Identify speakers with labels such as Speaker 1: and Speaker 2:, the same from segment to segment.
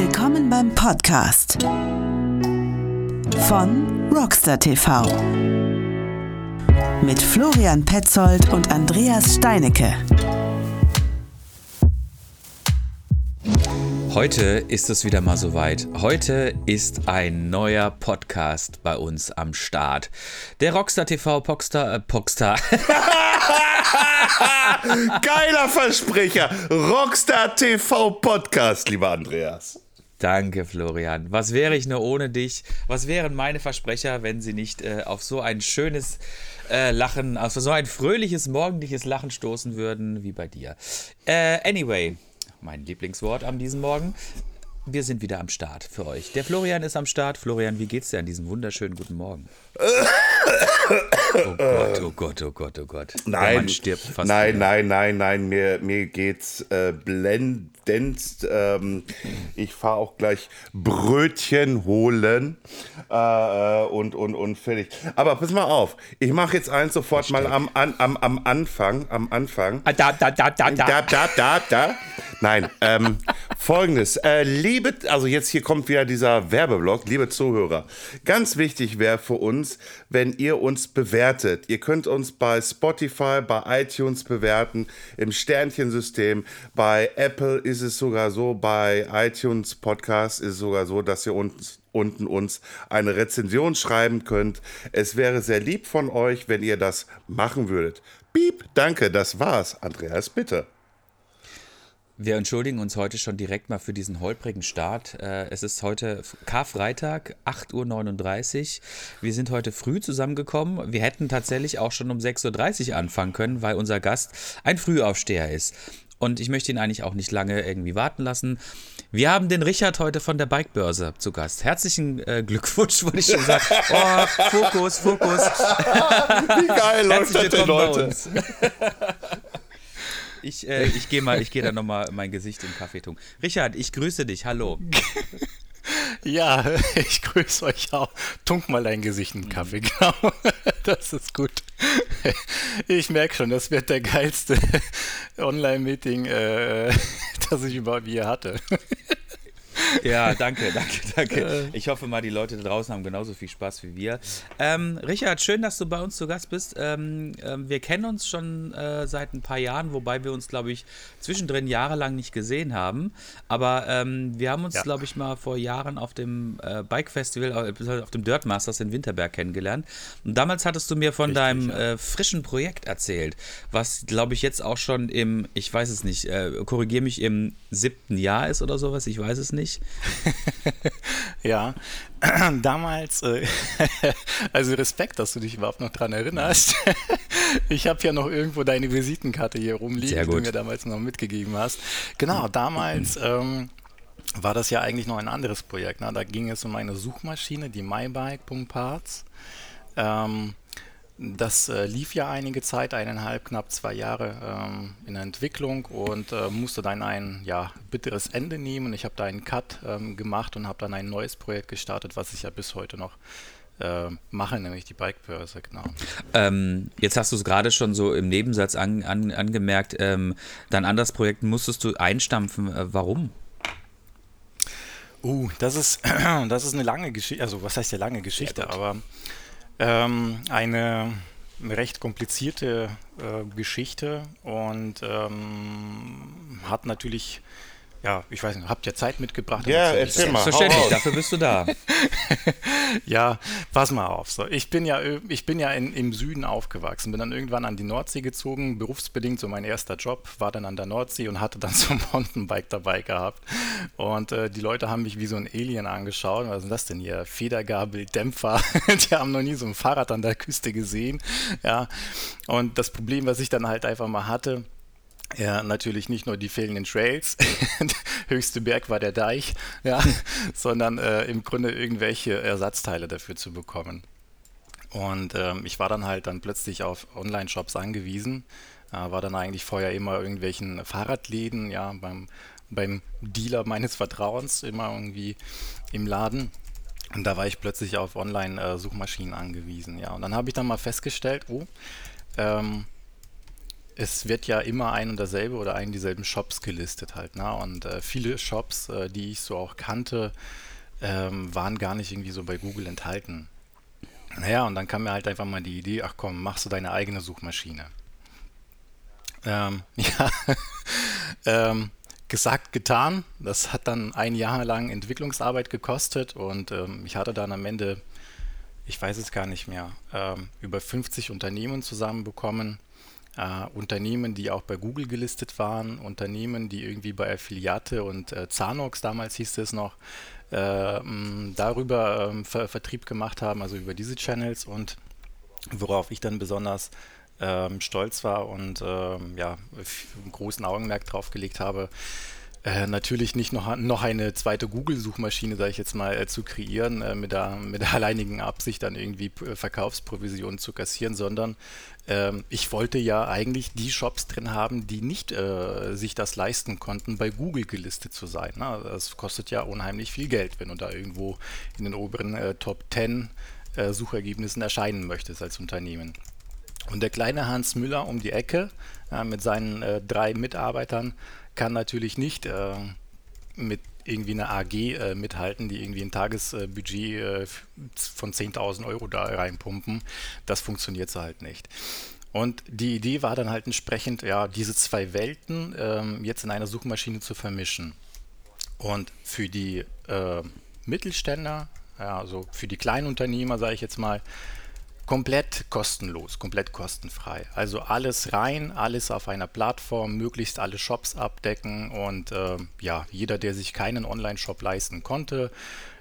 Speaker 1: Willkommen beim Podcast von Rockstar TV mit Florian Petzold und Andreas Steinecke.
Speaker 2: Heute ist es wieder mal soweit. Heute ist ein neuer Podcast bei uns am Start. Der Rockstar TV Pockstar, äh, Pockstar.
Speaker 3: Geiler Versprecher. Rockstar TV Podcast, lieber Andreas.
Speaker 2: Danke, Florian. Was wäre ich nur ohne dich? Was wären meine Versprecher, wenn sie nicht äh, auf so ein schönes äh, Lachen, auf so ein fröhliches, morgendliches Lachen stoßen würden wie bei dir? Äh, anyway, mein Lieblingswort an diesem Morgen. Wir sind wieder am Start für euch. Der Florian ist am Start. Florian, wie geht's dir an diesem wunderschönen guten Morgen? Oh Gott, oh Gott, oh Gott, oh Gott.
Speaker 3: Nein, nein, nein, nein, nein, mir, mir geht's äh, blendend. Ähm, ich fahre auch gleich Brötchen holen äh, äh, und, und, und fertig. Aber pass mal auf, ich mache jetzt eins sofort mal am, am, am Anfang. Am Anfang.
Speaker 2: Ah, da, da, da, da, da.
Speaker 3: Da, da, da, da. Nein, ähm, folgendes. Äh, liebe, also jetzt hier kommt wieder dieser Werbeblock, liebe Zuhörer. Ganz wichtig wäre für uns, wenn ihr uns bewertet. Ihr könnt uns bei Spotify, bei iTunes bewerten, im Sternchensystem. Bei Apple ist es sogar so, bei iTunes Podcast ist es sogar so, dass ihr uns unten uns eine Rezension schreiben könnt. Es wäre sehr lieb von euch, wenn ihr das machen würdet. Piep, danke, das war's. Andreas, bitte.
Speaker 2: Wir entschuldigen uns heute schon direkt mal für diesen holprigen Start. Äh, es ist heute Karfreitag, 8.39 Uhr. Wir sind heute früh zusammengekommen. Wir hätten tatsächlich auch schon um 6.30 Uhr anfangen können, weil unser Gast ein Frühaufsteher ist. Und ich möchte ihn eigentlich auch nicht lange irgendwie warten lassen. Wir haben den Richard heute von der Bikebörse zu Gast. Herzlichen äh, Glückwunsch, wollte ich schon sagen. Oh, Fokus, Fokus.
Speaker 3: Wie geil läuft das denn, Leute?
Speaker 2: Ich, äh, ich gehe mal, ich gehe da nochmal mein Gesicht im Kaffee tun. Richard, ich grüße dich. Hallo.
Speaker 4: Ja, ich grüße euch auch. Tunk mal dein Gesicht in Kaffee, genau. Das ist gut. Ich merke schon, das wird der geilste Online-Meeting, äh, das ich überhaupt je hatte.
Speaker 2: Ja, danke, danke, danke. Äh. Ich hoffe mal, die Leute da draußen haben genauso viel Spaß wie wir. Ähm, Richard, schön, dass du bei uns zu Gast bist. Ähm, ähm, wir kennen uns schon äh, seit ein paar Jahren, wobei wir uns, glaube ich, zwischendrin jahrelang nicht gesehen haben. Aber ähm, wir haben uns, ja. glaube ich, mal vor Jahren auf dem äh, Bike Festival, äh, auf dem Dirt Masters in Winterberg kennengelernt. Und damals hattest du mir von Richtig, deinem ja. Äh, frischen Projekt erzählt, was, glaube ich, jetzt auch schon im, ich weiß es nicht, äh, korrigiere mich, im siebten Jahr ist oder sowas, ich weiß es nicht.
Speaker 4: ja, damals, äh, also Respekt, dass du dich überhaupt noch dran erinnerst. ich habe ja noch irgendwo deine Visitenkarte hier rumliegen, die du mir damals noch mitgegeben hast. Genau, damals ähm, war das ja eigentlich noch ein anderes Projekt. Ne? Da ging es um eine Suchmaschine, die mybike.parts. Ähm, das äh, lief ja einige Zeit, eineinhalb, knapp zwei Jahre ähm, in der Entwicklung und äh, musste dann ein ja, bitteres Ende nehmen. Ich habe da einen Cut ähm, gemacht und habe dann ein neues Projekt gestartet, was ich ja bis heute noch äh, mache, nämlich die Bikebörse, genau.
Speaker 2: Ähm, jetzt hast du es gerade schon so im Nebensatz an, an, angemerkt, ähm, dein anderes Projekt musstest du einstampfen. Äh, warum?
Speaker 4: Uh, das ist, das ist eine lange Geschichte, also was heißt ja lange Geschichte, ja, aber ähm, eine recht komplizierte äh, Geschichte und ähm, hat natürlich ja, ich weiß nicht, habt ihr Zeit mitgebracht?
Speaker 3: Ja, erzähl mal.
Speaker 2: Selbstverständlich, dafür bist du da.
Speaker 4: ja, pass mal auf. So, ich bin ja, ich bin ja in, im Süden aufgewachsen, bin dann irgendwann an die Nordsee gezogen, berufsbedingt, so mein erster Job, war dann an der Nordsee und hatte dann so ein Mountainbike dabei gehabt. Und äh, die Leute haben mich wie so ein Alien angeschaut. Was ist das denn hier? Federgabel, Dämpfer. die haben noch nie so ein Fahrrad an der Küste gesehen. Ja. Und das Problem, was ich dann halt einfach mal hatte, ja, natürlich nicht nur die fehlenden Trails, höchste Berg war der Deich, ja, sondern äh, im Grunde irgendwelche Ersatzteile dafür zu bekommen. Und ähm, ich war dann halt dann plötzlich auf Online-Shops angewiesen, äh, war dann eigentlich vorher immer irgendwelchen Fahrradläden, ja, beim, beim Dealer meines Vertrauens, immer irgendwie im Laden. Und da war ich plötzlich auf Online-Suchmaschinen angewiesen, ja. Und dann habe ich dann mal festgestellt, oh, ähm, es wird ja immer ein und dasselbe oder ein dieselben Shops gelistet halt. Ne? Und äh, viele Shops, äh, die ich so auch kannte, ähm, waren gar nicht irgendwie so bei Google enthalten. Naja, und dann kam mir halt einfach mal die Idee, ach komm, machst du deine eigene Suchmaschine. Ähm, ja, ähm, gesagt, getan. Das hat dann ein Jahr lang Entwicklungsarbeit gekostet und ähm, ich hatte dann am Ende, ich weiß es gar nicht mehr, ähm, über 50 Unternehmen zusammenbekommen. Äh, Unternehmen, die auch bei Google gelistet waren, Unternehmen, die irgendwie bei Affiliate und äh, Zanox, damals hieß es noch, äh, darüber ähm, Ver Vertrieb gemacht haben, also über diese Channels. Und worauf ich dann besonders ähm, stolz war und ähm, ja, großen Augenmerk drauf gelegt habe, äh, natürlich nicht noch, noch eine zweite Google-Suchmaschine, sage ich jetzt mal, äh, zu kreieren, äh, mit, der, mit der alleinigen Absicht, dann irgendwie äh, Verkaufsprovisionen zu kassieren, sondern ähm, ich wollte ja eigentlich die Shops drin haben, die nicht äh, sich das leisten konnten, bei Google gelistet zu sein. Ne? Das kostet ja unheimlich viel Geld, wenn du da irgendwo in den oberen Top 10 Suchergebnissen erscheinen möchtest als Unternehmen. Und der kleine Hans Müller um die Ecke mit seinen drei Mitarbeitern kann natürlich nicht äh, mit irgendwie einer AG äh, mithalten, die irgendwie ein Tagesbudget äh, von 10.000 Euro da reinpumpen. Das funktioniert so halt nicht. Und die Idee war dann halt entsprechend, ja, diese zwei Welten ähm, jetzt in einer Suchmaschine zu vermischen. Und für die äh, Mittelständler, ja, also für die kleinen Unternehmer, sage ich jetzt mal, komplett kostenlos, komplett kostenfrei. Also alles rein, alles auf einer Plattform, möglichst alle Shops abdecken und äh, ja, jeder, der sich keinen Online-Shop leisten konnte,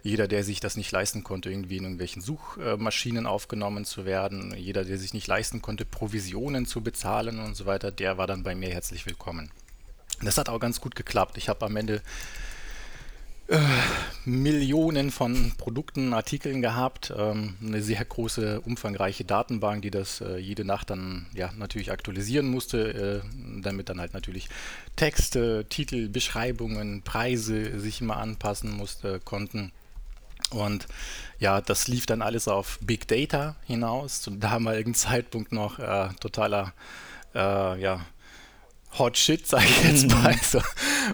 Speaker 4: jeder, der sich das nicht leisten konnte, irgendwie in irgendwelchen Suchmaschinen aufgenommen zu werden, jeder, der sich nicht leisten konnte, Provisionen zu bezahlen und so weiter, der war dann bei mir herzlich willkommen. Das hat auch ganz gut geklappt. Ich habe am Ende Millionen von Produkten, Artikeln gehabt, ähm, eine sehr große, umfangreiche Datenbank, die das äh, jede Nacht dann ja natürlich aktualisieren musste, äh, damit dann halt natürlich Texte, Titel, Beschreibungen, Preise sich immer anpassen musste, konnten. Und ja, das lief dann alles auf Big Data hinaus, zum damaligen Zeitpunkt noch äh, totaler ja, Hot Shit, sage ich jetzt mal. So.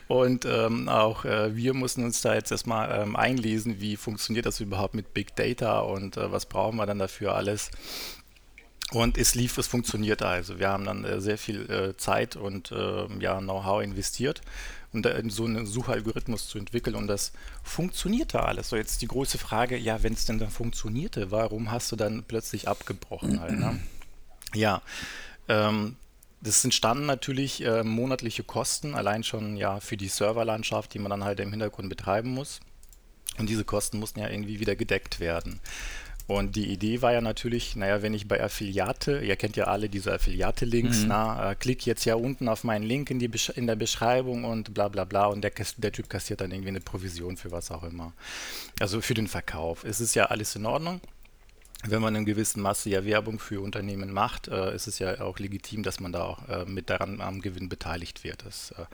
Speaker 4: Und ähm, auch äh, wir mussten uns da jetzt erstmal ähm, einlesen, wie funktioniert das überhaupt mit Big Data und äh, was brauchen wir dann dafür alles. Und es lief, es funktionierte also. Wir haben dann äh, sehr viel äh, Zeit und ähm, ja, Know-how investiert, um da so einen Suchalgorithmus zu entwickeln und das funktionierte alles. So jetzt die große Frage, ja, wenn es denn dann funktionierte, warum hast du dann plötzlich abgebrochen halt, ne? Ja, ähm, das entstanden natürlich äh, monatliche Kosten, allein schon ja für die Serverlandschaft, die man dann halt im Hintergrund betreiben muss. Und diese Kosten mussten ja irgendwie wieder gedeckt werden. Und die Idee war ja natürlich, naja, wenn ich bei Affiliate, ihr kennt ja alle diese Affiliate-Links, mhm. na, äh, klick jetzt ja unten auf meinen Link in, die in der Beschreibung und bla bla bla und der, der Typ kassiert dann irgendwie eine Provision für was auch immer. Also für den Verkauf. Es ist ja alles in Ordnung wenn man in gewissen Masse ja Werbung für Unternehmen macht, äh, ist es ja auch legitim, dass man da auch äh, mit daran am Gewinn beteiligt wird. Das, äh,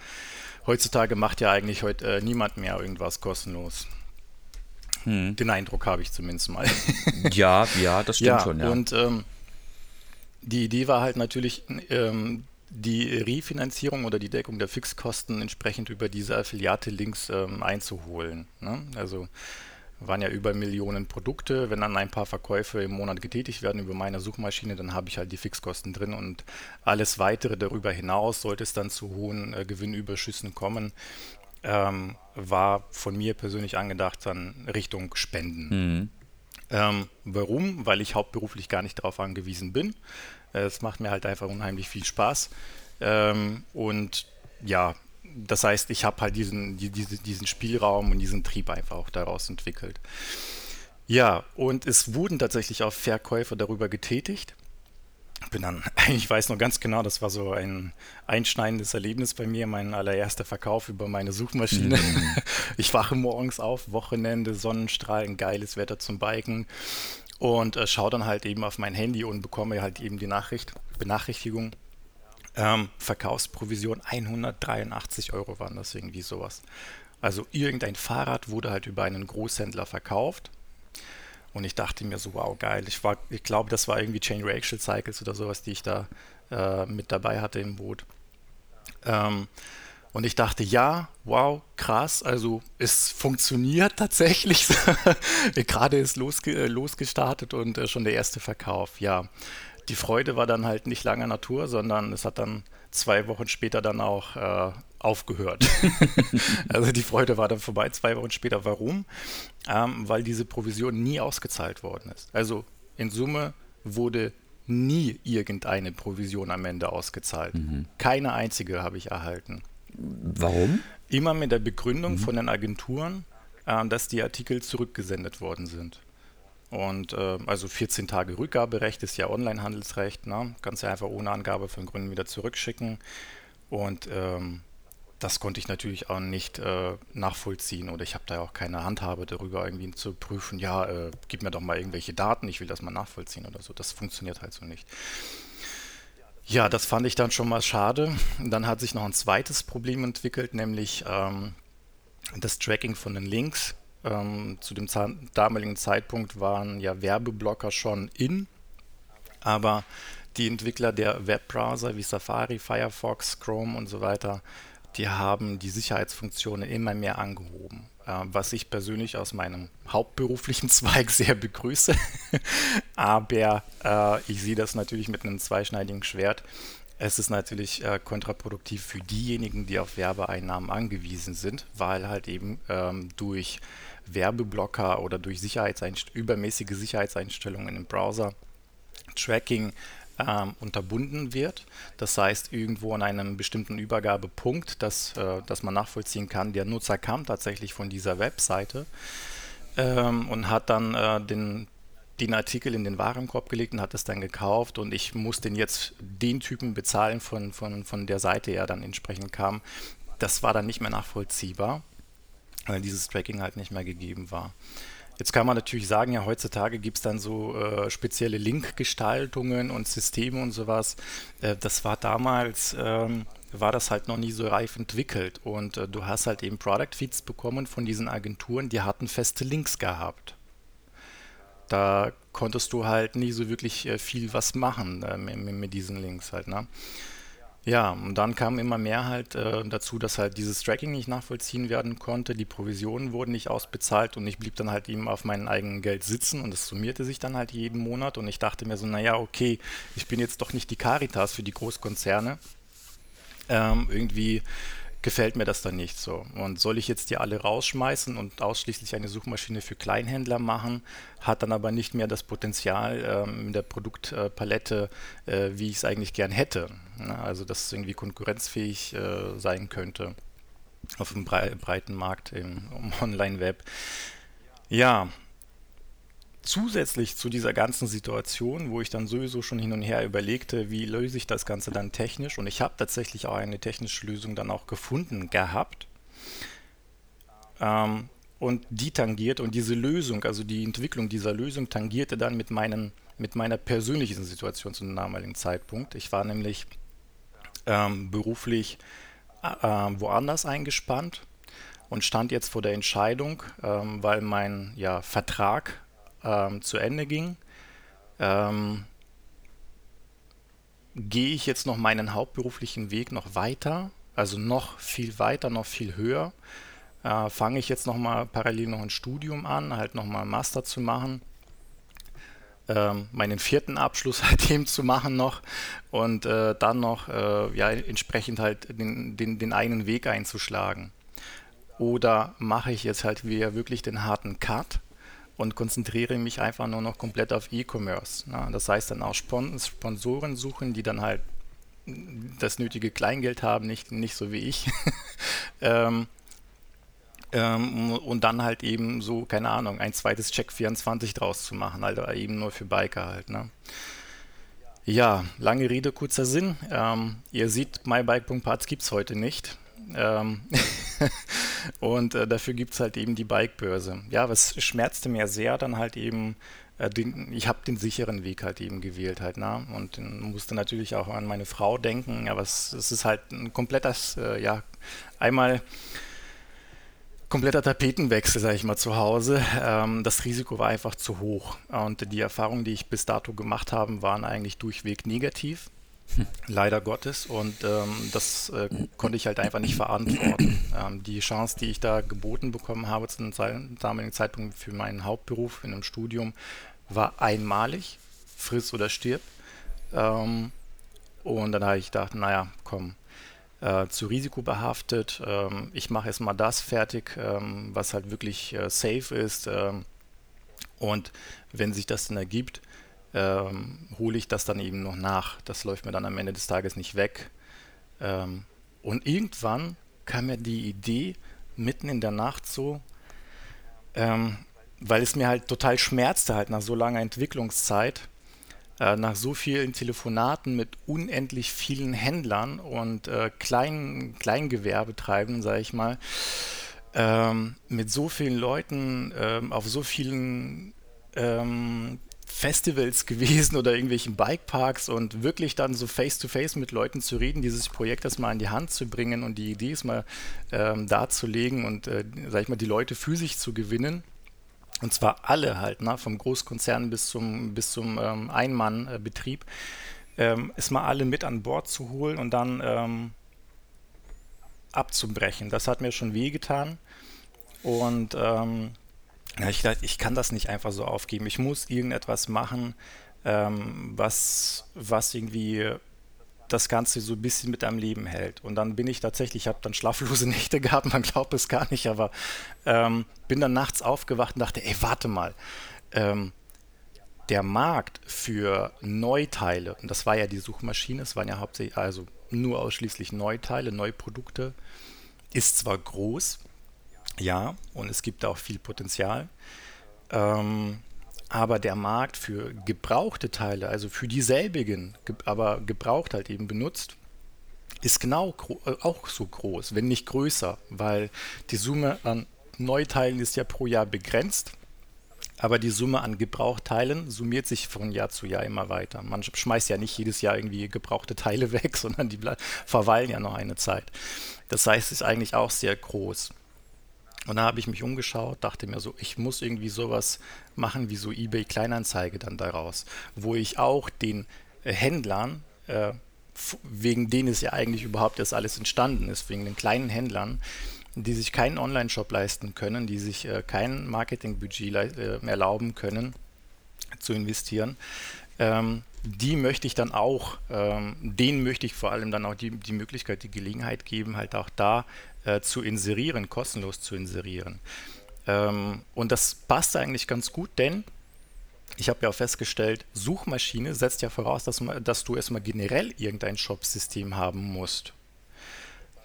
Speaker 4: heutzutage macht ja eigentlich heute äh, niemand mehr irgendwas kostenlos. Hm. Den Eindruck habe ich zumindest mal.
Speaker 2: ja, ja, das stimmt ja, schon. Ja.
Speaker 4: Und ähm, die Idee war halt natürlich, ähm, die Refinanzierung oder die Deckung der Fixkosten entsprechend über diese Affiliate-Links ähm, einzuholen. Ne? Also waren ja über Millionen Produkte. Wenn dann ein paar Verkäufe im Monat getätigt werden über meine Suchmaschine, dann habe ich halt die Fixkosten drin und alles weitere darüber hinaus, sollte es dann zu hohen äh, Gewinnüberschüssen kommen, ähm, war von mir persönlich angedacht dann Richtung Spenden. Mhm. Ähm, warum? Weil ich hauptberuflich gar nicht darauf angewiesen bin. Äh, es macht mir halt einfach unheimlich viel Spaß. Ähm, und ja, das heißt, ich habe halt diesen, die, diesen Spielraum und diesen Trieb einfach auch daraus entwickelt. Ja, und es wurden tatsächlich auch Verkäufe darüber getätigt. Bin dann, ich weiß noch ganz genau, das war so ein einschneidendes Erlebnis bei mir, mein allererster Verkauf über meine Suchmaschine. Mhm. Ich wache morgens auf, Wochenende, Sonnenstrahlen, geiles Wetter zum Biken und äh, schaue dann halt eben auf mein Handy und bekomme halt eben die Nachricht, Benachrichtigung, ähm, Verkaufsprovision 183 Euro waren das irgendwie sowas. Also irgendein Fahrrad wurde halt über einen Großhändler verkauft. Und ich dachte mir so, wow, geil. Ich, ich glaube, das war irgendwie Chain Reaction Cycles oder sowas, die ich da äh, mit dabei hatte im Boot. Ähm, und ich dachte, ja, wow, krass, also es funktioniert tatsächlich. Gerade ist losge äh, losgestartet und äh, schon der erste Verkauf. Ja, die Freude war dann halt nicht lange Natur, sondern es hat dann zwei Wochen später dann auch äh, aufgehört. also die Freude war dann vorbei, zwei Wochen später. Warum? Ähm, weil diese Provision nie ausgezahlt worden ist. Also in Summe wurde nie irgendeine Provision am Ende ausgezahlt. Mhm. Keine einzige habe ich erhalten.
Speaker 2: Warum?
Speaker 4: Immer mit der Begründung mhm. von den Agenturen, äh, dass die Artikel zurückgesendet worden sind. Und äh, also 14 Tage Rückgaberecht ist ja Onlinehandelsrecht. Ne? Kannst ja einfach ohne Angabe von Gründen wieder zurückschicken. Und ähm, das konnte ich natürlich auch nicht äh, nachvollziehen oder ich habe da auch keine Handhabe darüber, irgendwie zu prüfen, ja, äh, gib mir doch mal irgendwelche Daten, ich will das mal nachvollziehen oder so. Das funktioniert halt so nicht. Ja, das fand ich dann schon mal schade. Dann hat sich noch ein zweites Problem entwickelt, nämlich ähm, das Tracking von den Links. Ähm, zu dem damaligen Zeitpunkt waren ja Werbeblocker schon in, aber die Entwickler der Webbrowser wie Safari, Firefox, Chrome und so weiter, die haben die Sicherheitsfunktionen immer mehr angehoben. Äh, was ich persönlich aus meinem hauptberuflichen Zweig sehr begrüße. Aber äh, ich sehe das natürlich mit einem zweischneidigen Schwert. Es ist natürlich äh, kontraproduktiv für diejenigen, die auf Werbeeinnahmen angewiesen sind, weil halt eben ähm, durch Werbeblocker oder durch Sicherheitseinst übermäßige Sicherheitseinstellungen im Browser Tracking ähm, unterbunden wird. Das heißt, irgendwo an einem bestimmten Übergabepunkt, dass, äh, dass man nachvollziehen kann, der Nutzer kam tatsächlich von dieser Webseite ähm, und hat dann äh, den, den Artikel in den Warenkorb gelegt und hat es dann gekauft und ich muss den jetzt den Typen bezahlen, von, von, von der Seite er dann entsprechend kam. Das war dann nicht mehr nachvollziehbar, weil dieses Tracking halt nicht mehr gegeben war. Jetzt kann man natürlich sagen, ja, heutzutage gibt es dann so äh, spezielle Link-Gestaltungen und Systeme und sowas. Äh, das war damals, ähm, war das halt noch nie so reif entwickelt. Und äh, du hast halt eben Product Feeds bekommen von diesen Agenturen, die hatten feste Links gehabt. Da konntest du halt nie so wirklich äh, viel was machen äh, mit, diesen Links halt. Ne? Ja, und dann kam immer mehr halt äh, dazu, dass halt dieses Tracking nicht nachvollziehen werden konnte, die Provisionen wurden nicht ausbezahlt und ich blieb dann halt eben auf meinem eigenen Geld sitzen und es summierte sich dann halt jeden Monat und ich dachte mir so, naja, okay, ich bin jetzt doch nicht die Caritas für die Großkonzerne. Ähm, irgendwie gefällt mir das dann nicht so. Und soll ich jetzt die alle rausschmeißen und ausschließlich eine Suchmaschine für Kleinhändler machen, hat dann aber nicht mehr das Potenzial ähm, in der Produktpalette, äh, wie ich es eigentlich gern hätte. Ne? Also dass es irgendwie konkurrenzfähig äh, sein könnte auf dem brei breiten Markt im Online-Web. Ja, zusätzlich zu dieser ganzen Situation, wo ich dann sowieso schon hin und her überlegte, wie löse ich das Ganze dann technisch und ich habe tatsächlich auch eine technische Lösung dann auch gefunden gehabt ähm, und die tangiert und diese Lösung, also die Entwicklung dieser Lösung tangierte dann mit, meinen, mit meiner persönlichen Situation zu einem damaligen Zeitpunkt. Ich war nämlich ähm, beruflich äh, woanders eingespannt und stand jetzt vor der Entscheidung, ähm, weil mein ja, Vertrag ähm, zu Ende ging, ähm, gehe ich jetzt noch meinen hauptberuflichen Weg noch weiter, also noch viel weiter, noch viel höher. Äh, Fange ich jetzt noch mal parallel noch ein Studium an, halt noch mal einen Master zu machen, ähm, meinen vierten Abschluss halt eben zu machen noch und äh, dann noch äh, ja entsprechend halt den, den, den einen Weg einzuschlagen. Oder mache ich jetzt halt wieder wirklich den harten Cut und konzentriere mich einfach nur noch komplett auf E-Commerce. Ne? Das heißt dann auch Sponsoren suchen, die dann halt das nötige Kleingeld haben, nicht, nicht so wie ich. ähm, ähm, und dann halt eben so, keine Ahnung, ein zweites Check 24 draus zu machen, also eben nur für Biker halt. Ne? Ja, lange Rede, kurzer Sinn. Ähm, ihr seht, mybike.parts gibt es heute nicht. Ähm und äh, dafür gibt es halt eben die Bikebörse. Ja, was schmerzte mir sehr dann halt eben, äh, den, ich habe den sicheren Weg halt eben gewählt halt, ne? Und musste natürlich auch an meine Frau denken, aber es, es ist halt ein komplettes, äh, ja, einmal kompletter Tapetenwechsel, sage ich mal, zu Hause. Ähm, das Risiko war einfach zu hoch. Und die Erfahrungen, die ich bis dato gemacht habe, waren eigentlich durchweg negativ. Leider Gottes. Und ähm, das äh, konnte ich halt einfach nicht verantworten. Ähm, die Chance, die ich da geboten bekommen habe zum damaligen Zeitpunkt für meinen Hauptberuf in einem Studium, war einmalig. Friss oder stirb. Ähm, und dann habe ich gedacht, naja, komm, äh, zu risikobehaftet. Ähm, ich mache erstmal das fertig, ähm, was halt wirklich äh, safe ist. Ähm, und wenn sich das dann ergibt, ähm, hole ich das dann eben noch nach. Das läuft mir dann am Ende des Tages nicht weg. Ähm, und irgendwann kam mir die Idee, mitten in der Nacht so, ähm, weil es mir halt total schmerzte, halt nach so langer Entwicklungszeit, äh, nach so vielen Telefonaten mit unendlich vielen Händlern und äh, kleinen Kleingewerbetreibenden, sage ich mal, ähm, mit so vielen Leuten ähm, auf so vielen ähm, Festivals gewesen oder irgendwelchen Bikeparks und wirklich dann so face-to-face -face mit Leuten zu reden, dieses Projekt erstmal in die Hand zu bringen und die Idee mal ähm, darzulegen und, äh, sag ich mal, die Leute für sich zu gewinnen. Und zwar alle halt, ne? vom Großkonzern bis zum, bis zum ähm, Einmannbetrieb, ähm, ist mal alle mit an Bord zu holen und dann ähm, abzubrechen. Das hat mir schon wehgetan. Und ähm, ja, ich dachte, ich kann das nicht einfach so aufgeben. Ich muss irgendetwas machen, ähm, was, was irgendwie das Ganze so ein bisschen mit einem Leben hält. Und dann bin ich tatsächlich, ich habe dann schlaflose Nächte gehabt, man glaubt es gar nicht, aber ähm, bin dann nachts aufgewacht und dachte, ey, warte mal, ähm, der Markt für Neuteile, und das war ja die Suchmaschine, es waren ja hauptsächlich, also nur ausschließlich Neuteile, Neuprodukte, ist zwar groß, ja, und es gibt auch viel Potenzial. Ähm, aber der Markt für gebrauchte Teile, also für dieselbigen, ge aber gebraucht halt eben benutzt, ist genau äh, auch so groß, wenn nicht größer, weil die Summe an Neuteilen ist ja pro Jahr begrenzt, aber die Summe an Gebrauchteilen summiert sich von Jahr zu Jahr immer weiter. Man schmeißt ja nicht jedes Jahr irgendwie gebrauchte Teile weg, sondern die verweilen ja noch eine Zeit. Das heißt, es ist eigentlich auch sehr groß. Und da habe ich mich umgeschaut, dachte mir so, ich muss irgendwie sowas machen wie so eBay Kleinanzeige dann daraus, wo ich auch den äh, Händlern, äh, wegen denen es ja eigentlich überhaupt das alles entstanden ist, wegen den kleinen Händlern, die sich keinen Online-Shop leisten können, die sich äh, kein Marketingbudget äh, erlauben können zu investieren, ähm, die möchte ich dann auch, ähm, denen möchte ich vor allem dann auch die, die Möglichkeit, die Gelegenheit geben, halt auch da äh, zu inserieren, kostenlos zu inserieren. Ähm, und das passt eigentlich ganz gut, denn ich habe ja auch festgestellt, Suchmaschine setzt ja voraus, dass, dass du erstmal generell irgendein Shop-System haben musst.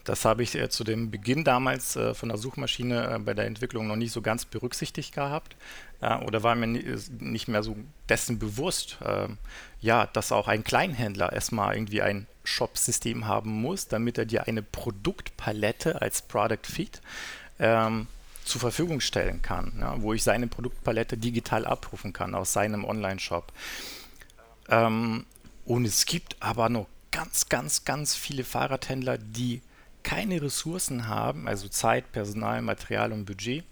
Speaker 4: Das habe ich äh, zu dem Beginn damals äh, von der Suchmaschine äh, bei der Entwicklung noch nicht so ganz berücksichtigt gehabt äh, oder war mir nicht mehr so dessen bewusst, ähm, ja, dass auch ein Kleinhändler erstmal irgendwie ein Shop-System haben muss, damit er dir eine Produktpalette als Product Feed ähm, zur Verfügung stellen kann, ja, wo ich seine Produktpalette digital abrufen kann aus seinem Online-Shop. Ähm, und es gibt aber noch ganz, ganz, ganz viele Fahrradhändler, die keine Ressourcen haben, also Zeit, Personal, Material und Budget,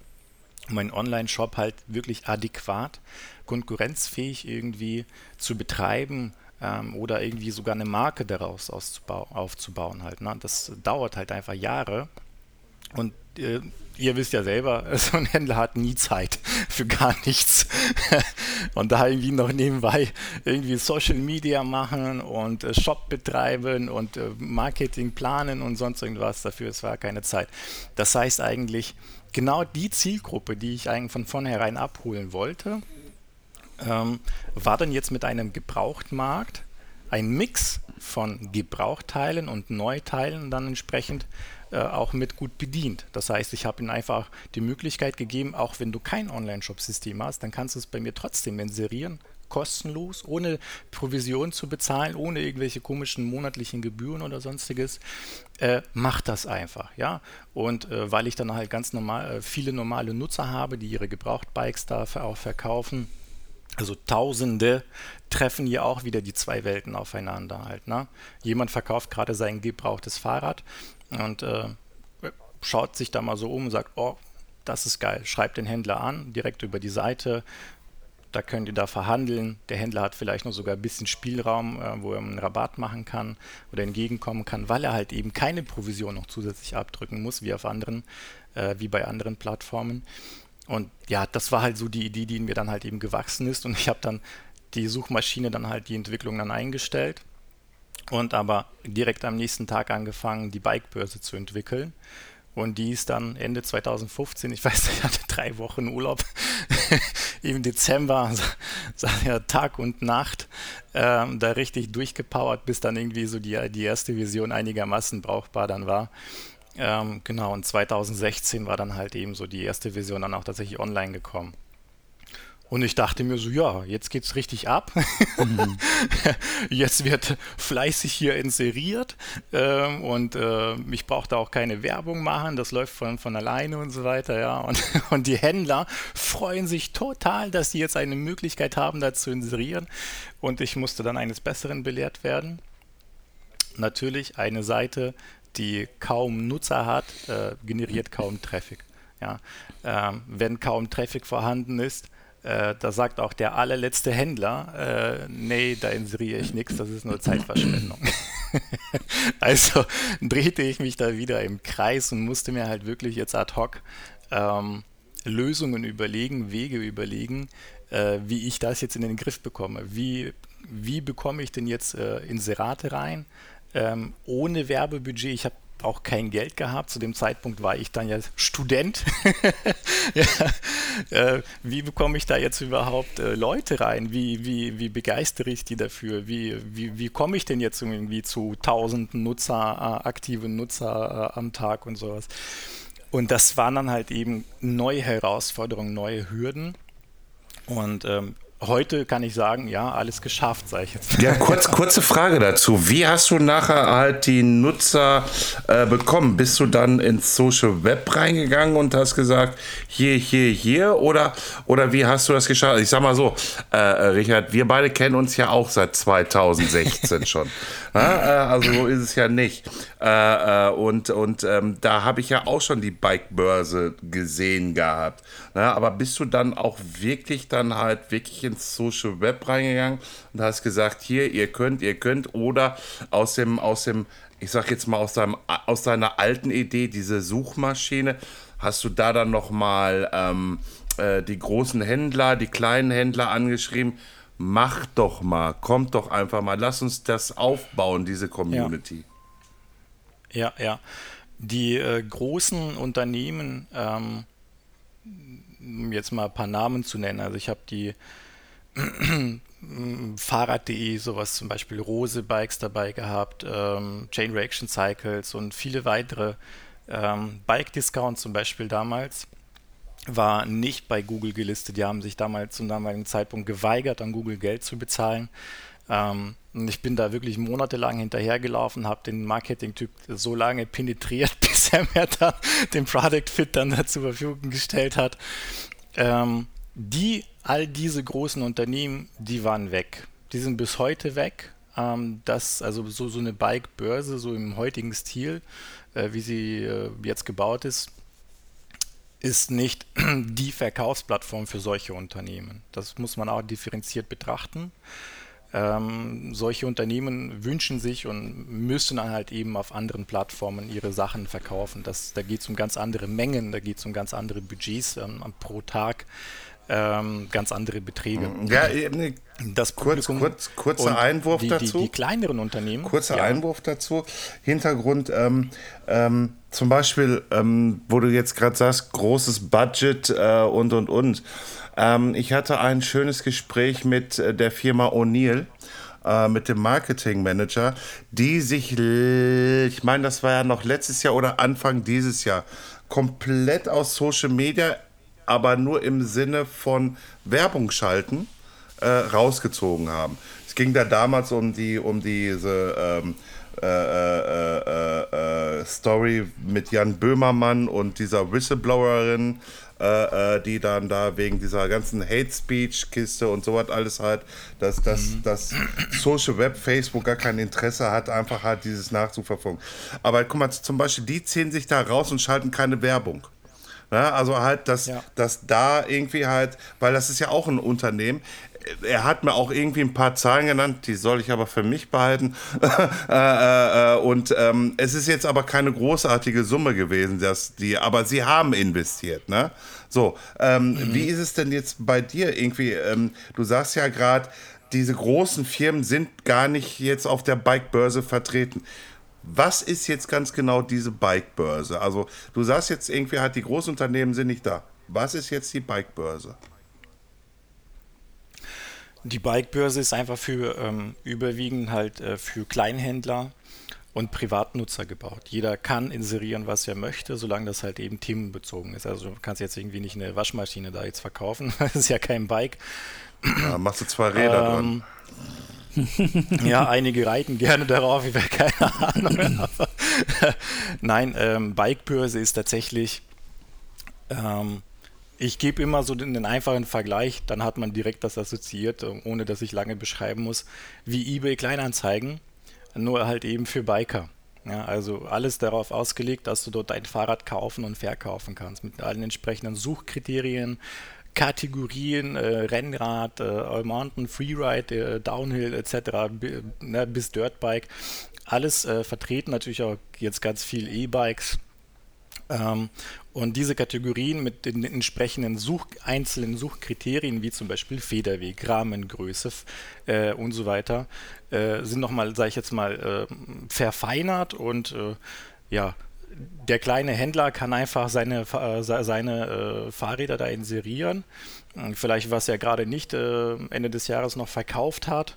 Speaker 4: um einen Online-Shop halt wirklich adäquat, konkurrenzfähig irgendwie zu betreiben ähm, oder irgendwie sogar eine Marke daraus aufzubauen halt. Ne? Das dauert halt einfach Jahre. Und äh, ihr wisst ja selber, so ein Händler hat nie Zeit für gar nichts. und da irgendwie noch nebenbei irgendwie Social Media machen und äh, Shop betreiben und äh, Marketing planen und sonst irgendwas, dafür es war keine Zeit. Das heißt eigentlich, genau die Zielgruppe, die ich eigentlich von vornherein abholen wollte, ähm, war dann jetzt mit einem Gebrauchtmarkt ein Mix von Gebrauchteilen und Neuteilen dann entsprechend äh, auch mit gut bedient. Das heißt, ich habe ihnen einfach die Möglichkeit gegeben, auch wenn du kein Online-Shop-System hast, dann kannst du es bei mir trotzdem inserieren, kostenlos, ohne Provision zu bezahlen, ohne irgendwelche komischen monatlichen Gebühren oder sonstiges. Äh, mach das einfach, ja. Und äh, weil ich dann halt ganz normal äh, viele normale Nutzer habe, die ihre Gebrauchtbikes da auch verkaufen, also Tausende treffen hier auch wieder die zwei Welten aufeinander halt. Ne? Jemand verkauft gerade sein gebrauchtes Fahrrad und äh, schaut sich da mal so um und sagt, oh, das ist geil, schreibt den Händler an, direkt über die Seite, da könnt ihr da verhandeln. Der Händler hat vielleicht noch sogar ein bisschen Spielraum, äh, wo er einen Rabatt machen kann oder entgegenkommen kann, weil er halt eben keine Provision noch zusätzlich abdrücken muss, wie auf anderen, äh, wie bei anderen Plattformen. Und ja, das war halt so die Idee, die mir dann halt eben gewachsen ist. Und ich habe dann die Suchmaschine dann halt die Entwicklung dann eingestellt und aber direkt am nächsten Tag angefangen, die Bikebörse zu entwickeln. Und die ist dann Ende 2015, ich weiß, ich hatte drei Wochen Urlaub im Dezember, also, ja, Tag und Nacht, ähm, da richtig durchgepowert, bis dann irgendwie so die, die erste Vision einigermaßen brauchbar dann war. Ähm, genau, und 2016 war dann halt eben so die erste Vision dann auch tatsächlich online gekommen. Und ich dachte mir so, ja, jetzt geht's richtig ab. Mhm. jetzt wird fleißig hier inseriert ähm, und äh, ich brauche da auch keine Werbung machen. Das läuft von, von alleine und so weiter, ja. Und, und die Händler freuen sich total, dass sie jetzt eine Möglichkeit haben, da zu inserieren. Und ich musste dann eines Besseren belehrt werden. Natürlich eine Seite, die kaum Nutzer hat, äh, generiert kaum Traffic. Ja. Ähm, wenn kaum Traffic vorhanden ist, äh, da sagt auch der allerletzte Händler, äh, nee, da inseriere ich nichts, das ist nur Zeitverschwendung. also drehte ich mich da wieder im Kreis und musste mir halt wirklich jetzt ad hoc ähm, Lösungen überlegen, Wege überlegen, äh, wie ich das jetzt in den Griff bekomme. Wie, wie bekomme ich denn jetzt äh, Inserate rein? Ähm, ohne Werbebudget. Ich habe auch kein Geld gehabt. Zu dem Zeitpunkt war ich dann ja Student. ja, äh, wie bekomme ich da jetzt überhaupt äh, Leute rein? Wie, wie, wie begeistere ich die dafür? Wie, wie, wie komme ich denn jetzt irgendwie zu tausenden Nutzer, äh, aktiven Nutzer äh, am Tag und sowas? Und das waren dann halt eben neue Herausforderungen, neue Hürden. Und ähm, heute kann ich sagen, ja, alles geschafft, sage ich jetzt.
Speaker 3: Ja, kurz, kurze Frage dazu. Wie hast du nachher halt die Nutzer äh, bekommen? Bist du dann ins Social Web reingegangen und hast gesagt, hier, hier, hier? Oder, oder wie hast du das geschafft? Ich sag mal so, äh, äh Richard, wir beide kennen uns ja auch seit 2016 schon. Ja, äh, also so ist es ja nicht. Äh, äh, und und ähm, da habe ich ja auch schon die Bike-Börse gesehen gehabt. Ja, aber bist du dann auch wirklich dann halt wirklich ins Social Web reingegangen und hast gesagt, hier, ihr könnt, ihr könnt, oder aus dem, aus dem, ich sag jetzt mal aus, deinem, aus deiner alten Idee, diese Suchmaschine, hast du da dann nochmal ähm, äh, die großen Händler, die kleinen Händler angeschrieben? Mach doch mal, kommt doch einfach mal, lass uns das aufbauen, diese Community.
Speaker 4: Ja, ja. ja. Die äh, großen Unternehmen, ähm, um jetzt mal ein paar Namen zu nennen, also ich habe die Fahrrad.de, sowas zum Beispiel Rose Bikes dabei gehabt, ähm, Chain Reaction Cycles und viele weitere. Ähm, Bike Discount zum Beispiel damals war nicht bei Google gelistet. Die haben sich damals zum damaligen Zeitpunkt geweigert, an Google Geld zu bezahlen. Ähm, und ich bin da wirklich monatelang hinterhergelaufen, habe den Marketing-Typ so lange penetriert, bis er mir dann den Product Fit dann da zur Verfügung gestellt hat. Ähm, die, all diese großen Unternehmen, die waren weg. Die sind bis heute weg. Ähm, das, also so, so eine Bike-Börse, so im heutigen Stil, äh, wie sie äh, jetzt gebaut ist, ist nicht die Verkaufsplattform für solche Unternehmen. Das muss man auch differenziert betrachten. Ähm, solche Unternehmen wünschen sich und müssen dann halt eben auf anderen Plattformen ihre Sachen verkaufen. Das, da geht es um ganz andere Mengen, da geht es um ganz andere Budgets ähm, pro Tag ähm, ganz andere Beträge.
Speaker 3: Ja, ne, das kurz, kurz, kurzer Einwurf
Speaker 4: die,
Speaker 3: dazu.
Speaker 4: Die, die, kleineren Unternehmen.
Speaker 3: Kurzer ja. Einwurf dazu. Hintergrund, ähm, ähm, zum Beispiel, ähm, wo du jetzt gerade sagst, großes Budget äh, und und und. Ähm, ich hatte ein schönes Gespräch mit äh, der Firma O'Neill äh, mit dem Marketing Manager, die sich, ich meine, das war ja noch letztes Jahr oder Anfang dieses Jahr, komplett aus Social Media aber nur im Sinne von Werbung schalten, äh, rausgezogen haben. Es ging da damals um die, um diese ähm, äh, äh, äh, äh Story mit Jan Böhmermann und dieser Whistleblowerin, äh, die dann da wegen dieser ganzen Hate Speech Kiste und so was alles halt, dass das mhm. dass Social Web, Facebook gar kein Interesse hat, einfach halt dieses nachzuverfolgen. Aber guck mal, zum Beispiel, die ziehen sich da raus und schalten keine Werbung. Ja, also halt, dass,
Speaker 4: Ja.
Speaker 3: dass da irgendwie halt, weil das ist ja auch ein Unternehmen. Er hat mir auch irgendwie ein paar Zahlen genannt, die soll ich aber für mich behalten. äh, äh, und ähm, es ist jetzt aber keine großartige Summe gewesen, dass die, aber sie haben investiert, ne? So, ähm, wie ist es denn jetzt bei dir irgendwie? Ähm, du sagst ja gerade, diese großen Firmen sind gar nicht jetzt auf der Bike-Börse vertreten. Was ist jetzt ganz genau diese Bike-Börse? Also, du sagst jetzt irgendwie halt, die Großunternehmen sind nicht da. Was ist jetzt die Bike-Börse?
Speaker 4: Die Bikebörse ist einfach für ähm, überwiegend halt äh, für Kleinhändler und Privatnutzer gebaut. Jeder kann inserieren, was er möchte, solange das halt eben themenbezogen ist. Also du kannst jetzt irgendwie nicht eine Waschmaschine da jetzt verkaufen, das ist ja kein Bike.
Speaker 3: Da machst du zwei Räder dran.
Speaker 4: Ja, einige reiten gerne darauf, ich habe keine Ahnung. Aber, nein, ähm, Bikebörse ist tatsächlich, ähm, ich gebe immer so den, den einfachen Vergleich, dann hat man direkt das assoziiert, äh, ohne dass ich lange beschreiben muss, wie eBay Kleinanzeigen, nur halt eben für Biker. Ja, also alles darauf ausgelegt, dass du dort dein Fahrrad kaufen und verkaufen kannst, mit allen entsprechenden Suchkriterien, Kategorien, äh, Rennrad, äh, All Mountain, Freeride, äh, Downhill etc. ne, bis Dirtbike. Alles äh, vertreten, natürlich auch jetzt ganz viel E-Bikes. Ähm, und diese Kategorien mit den entsprechenden Such einzelnen Suchkriterien, wie zum Beispiel Federweg, Rahmengröße äh, und so weiter, äh, sind nochmal, sage ich jetzt mal, äh, verfeinert und äh, ja, der kleine Händler kann einfach seine, äh, se- seine äh, Fahrräder da inserieren. Äh, Vielleicht was er gerade nicht äh, Ende des Jahres noch verkauft hat.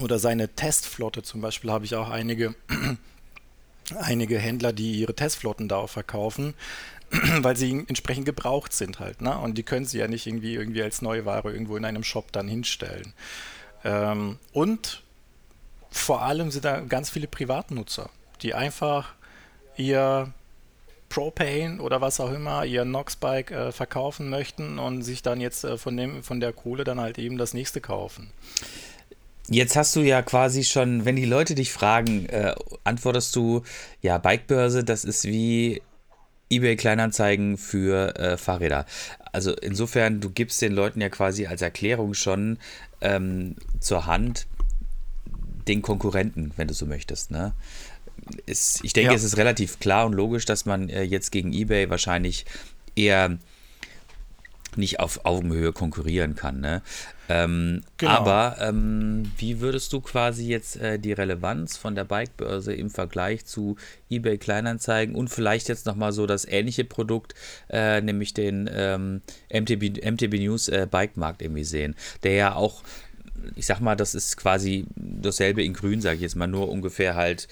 Speaker 4: Oder seine Testflotte zum Beispiel habe ich auch einige einige Händler, die ihre Testflotten da auch verkaufen, weil sie entsprechend gebraucht sind halt, ne? Und die können sie ja nicht irgendwie irgendwie als Neuware irgendwo in einem Shop dann hinstellen. Ähm, und vor allem sind da ganz viele Privatnutzer, die einfach ihr Propane oder was auch immer, ihr Nox-Bike äh, verkaufen möchten und sich dann jetzt äh, von dem, von der Kohle dann halt eben das nächste kaufen.
Speaker 2: Jetzt hast du ja quasi schon, wenn die Leute dich fragen, äh, antwortest du, ja, Bikebörse, das ist wie eBay Kleinanzeigen für äh, Fahrräder. Also insofern, du gibst den Leuten ja quasi als Erklärung schon ähm, zur Hand den Konkurrenten, wenn du so möchtest, ne? Ist, ich denke,
Speaker 4: Ja.
Speaker 2: es ist relativ klar und logisch, dass man äh, jetzt gegen eBay wahrscheinlich eher nicht auf Augenhöhe konkurrieren kann. Ne? Ähm,
Speaker 4: Genau.
Speaker 2: Aber ähm, wie würdest du quasi jetzt äh, die Relevanz von der Bikebörse im Vergleich zu eBay Kleinanzeigen und vielleicht jetzt nochmal so das ähnliche Produkt, äh, nämlich den ähm, MTB, MTB News äh, Bikemarkt irgendwie sehen, der ja auch, ich sag mal, das ist quasi dasselbe in Grün, sage ich jetzt mal, nur ungefähr halt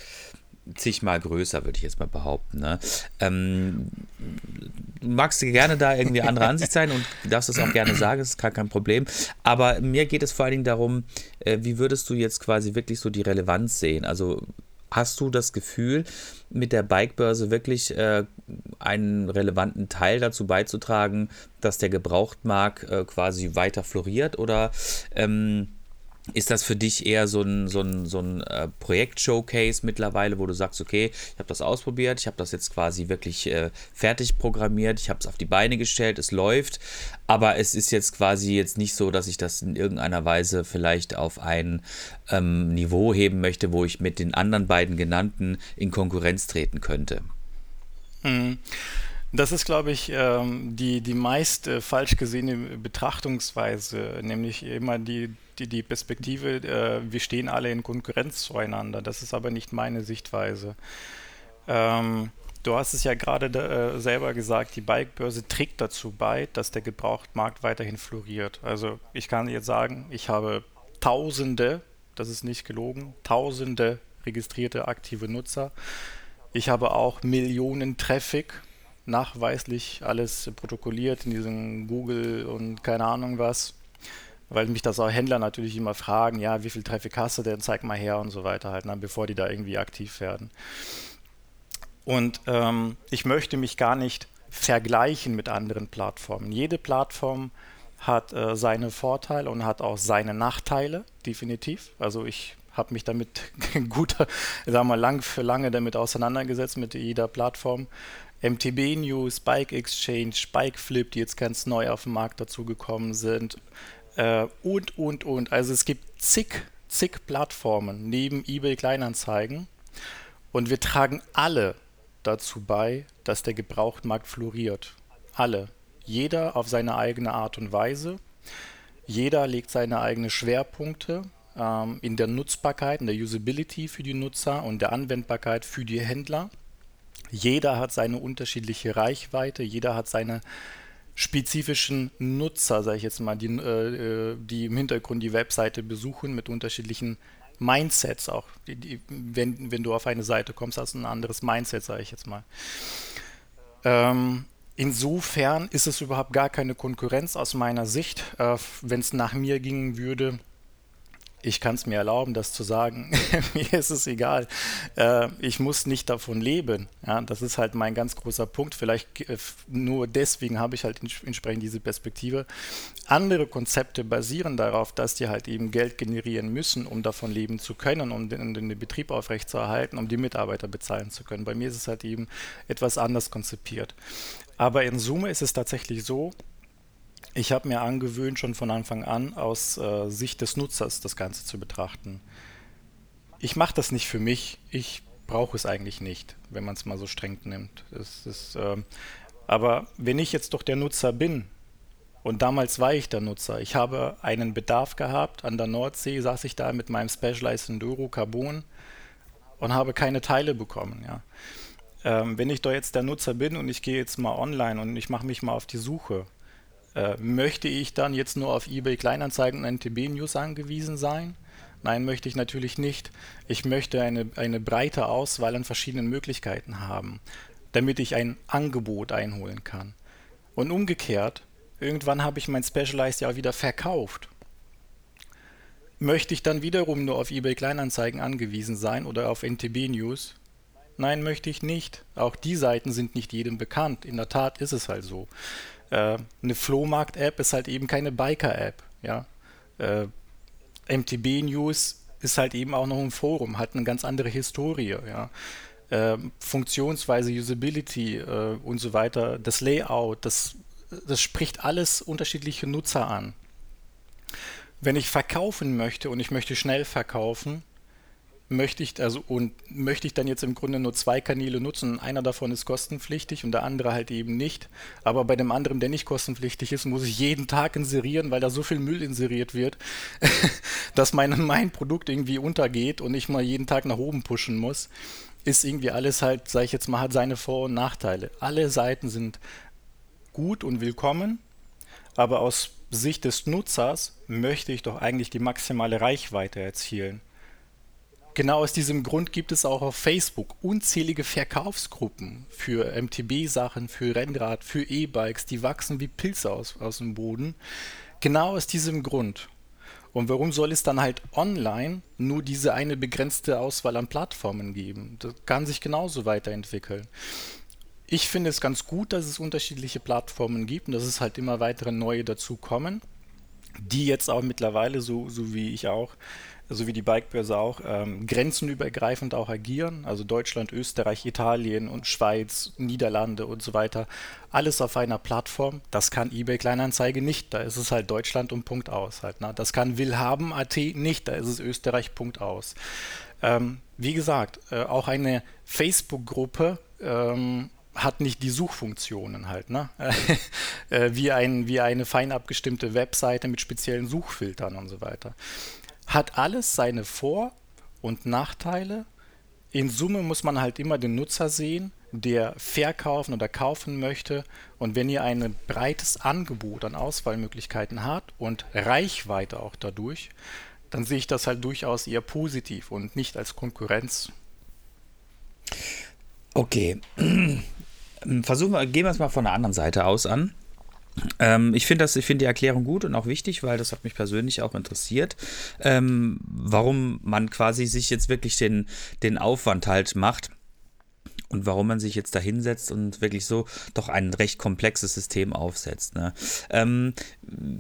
Speaker 2: zigmal größer, würde ich jetzt mal behaupten. Ne? Ähm, du magst gerne da irgendwie andere Ansicht sein und darfst es auch gerne sagen, das ist gar kein Problem. Aber mir geht es vor allen Dingen darum, äh, wie würdest du jetzt quasi wirklich so die Relevanz sehen? Also hast du das Gefühl, mit der Bikebörse wirklich äh, einen relevanten Teil dazu beizutragen, dass der Gebrauchtmarkt äh, quasi weiter floriert? Oder ähm, ist das für dich eher so ein, so ein, so ein äh, Projekt-Showcase mittlerweile, wo du sagst, okay, ich habe das ausprobiert, ich habe das jetzt quasi wirklich äh, fertig programmiert, ich habe es auf die Beine gestellt, es läuft, aber es ist jetzt quasi jetzt nicht so, dass ich das in irgendeiner Weise vielleicht auf ein ähm, Niveau heben möchte, wo ich mit den anderen beiden genannten in Konkurrenz treten könnte.
Speaker 4: Das ist, glaube ich, ähm, die, die meist äh, falsch gesehene Betrachtungsweise, nämlich immer die, die, die Perspektive, äh, wir stehen alle in Konkurrenz zueinander. Das ist aber nicht meine Sichtweise. Ähm, du hast es ja gerade äh, selber gesagt, die Bikebörse trägt dazu bei, dass der Gebrauchtmarkt weiterhin floriert. Also ich kann jetzt sagen, ich habe Tausende, das ist nicht gelogen, Tausende registrierte aktive Nutzer. Ich habe auch Millionen Traffic, nachweislich alles protokolliert in diesem Google und keine Ahnung was, weil mich das auch Händler natürlich immer fragen, ja, wie viel Traffic hast du denn, zeig mal her und so weiter halt, na, bevor die da irgendwie aktiv werden. Und ähm, ich möchte mich gar nicht vergleichen mit anderen Plattformen. Jede Plattform hat äh, seine Vorteile und hat auch seine Nachteile, definitiv. Also ich habe mich damit gut, sagen wir lang für lange damit auseinandergesetzt mit jeder Plattform. MTB News, Bike Exchange, Bike Flip, die jetzt ganz neu auf den Markt dazugekommen sind. Äh, und, und, und. Also es gibt zig, zig Plattformen neben eBay Kleinanzeigen. Und wir tragen alle dazu bei, dass der Gebrauchtmarkt floriert. Alle. Jeder auf seine eigene Art und Weise. Jeder legt seine eigenen Schwerpunkte ähm, in der Nutzbarkeit, in der Usability für die Nutzer und der Anwendbarkeit für die Händler. Jeder hat seine unterschiedliche Reichweite, jeder hat seine spezifischen Nutzer, sage ich jetzt mal, die, äh, äh, die im Hintergrund die Webseite besuchen mit unterschiedlichen Mindsets auch. Die, die, wenn, wenn du auf eine Seite kommst, hast du ein anderes Mindset, sage ich jetzt mal. Ähm, insofern ist es überhaupt gar keine Konkurrenz aus meiner Sicht. Äh, wenn es nach mir gingen würde, ich kann es mir erlauben, das zu sagen. mir ist es egal. Äh, ich muss nicht davon leben. Ja, das ist halt mein ganz großer Punkt. Vielleicht äh, nur deswegen habe ich halt entsprechend diese Perspektive. Andere Konzepte basieren darauf, dass die halt eben Geld generieren müssen, um davon leben zu können, um den, den Betrieb aufrechtzuerhalten, um die Mitarbeiter bezahlen zu können. Bei mir ist es halt eben etwas anders konzipiert. Aber in Summe ist es tatsächlich so, ich habe mir angewöhnt, schon von Anfang an aus äh, Sicht des Nutzers das Ganze zu betrachten. Ich mache das nicht für mich, ich brauche es eigentlich nicht, wenn man es mal so streng nimmt. Ist, äh, aber wenn ich jetzt doch der Nutzer bin, und damals war ich der Nutzer, ich habe einen Bedarf gehabt, an der Nordsee saß ich da mit meinem Specialized Enduro Carbon und habe keine Teile bekommen. Ja. Ähm, wenn ich doch jetzt der Nutzer bin und ich gehe jetzt mal online und ich mache mich mal auf die Suche, äh, möchte ich dann jetzt nur auf eBay Kleinanzeigen und NTB News angewiesen sein? Nein, möchte ich natürlich nicht. Ich möchte eine, eine breite Auswahl an verschiedenen Möglichkeiten haben, damit ich ein Angebot einholen kann. Und umgekehrt, irgendwann habe ich mein Specialized ja wieder verkauft. Möchte ich dann wiederum nur auf eBay Kleinanzeigen angewiesen sein oder auf NTB News? Nein, möchte ich nicht. Auch die Seiten sind nicht jedem bekannt. In der Tat ist es halt so. Äh, eine Flohmarkt-App ist halt eben keine Biker-App. Ja? Äh, MTB News ist halt eben auch noch ein Forum, hat eine ganz andere Historie. Ja? Äh, Funktionsweise, Usability äh, und so weiter, das Layout, das, das spricht alles unterschiedliche Nutzer an. Wenn ich verkaufen möchte und ich möchte schnell verkaufen, möchte ich, also und möchte ich dann jetzt im Grunde nur zwei Kanäle nutzen. Einer davon ist kostenpflichtig und der andere halt eben nicht. Aber bei dem anderen, der nicht kostenpflichtig ist, muss ich jeden Tag inserieren, weil da so viel Müll inseriert wird, dass mein, mein Produkt irgendwie untergeht und ich mal jeden Tag nach oben pushen muss. Ist irgendwie alles halt, sage ich jetzt mal, hat seine Vor- und Nachteile. Alle Seiten sind gut und willkommen, aber aus Sicht des Nutzers möchte ich doch eigentlich die maximale Reichweite erzielen. Genau aus diesem Grund gibt es auch auf Facebook unzählige Verkaufsgruppen für MTB-Sachen, für Rennrad, für E-Bikes, die wachsen wie Pilze aus, aus dem Boden. Genau aus diesem Grund. Und warum soll es dann halt online nur diese eine begrenzte Auswahl an Plattformen geben? Das kann sich genauso weiterentwickeln. Ich finde es ganz gut, dass es unterschiedliche Plattformen gibt und dass es halt immer weitere neue dazu kommen, die jetzt auch mittlerweile, so, so wie ich auch, so wie die Bikebörse auch, ähm, grenzenübergreifend auch agieren. Also Deutschland, Österreich, Italien und Schweiz, Niederlande und so weiter. Alles auf einer Plattform. Das kann eBay Kleinanzeige nicht. Da ist es halt Deutschland und Punkt aus. Halt, ne? Das kann Willhaben.at nicht. Da ist es Österreich Punkt aus. Ähm, wie gesagt, äh, auch eine Facebook-Gruppe ähm, hat nicht die Suchfunktionen halt, ne? äh, wie, ein, wie eine fein abgestimmte Webseite mit speziellen Suchfiltern und so weiter hat alles seine Vor- und Nachteile. In Summe muss man halt immer den Nutzer sehen, der verkaufen oder kaufen möchte. Und wenn ihr ein breites Angebot an Auswahlmöglichkeiten habt und Reichweite auch dadurch, dann sehe ich das halt durchaus eher positiv und nicht als Konkurrenz.
Speaker 2: Okay. Versuchen wir, gehen wir es mal von der anderen Seite aus an. Ähm, ich finde find die Erklärung gut und auch wichtig, weil das hat mich persönlich auch interessiert, ähm, warum man quasi sich jetzt wirklich den, den Aufwand halt macht und warum man sich jetzt da hinsetzt und wirklich so doch ein recht komplexes System aufsetzt. Ne? Ähm,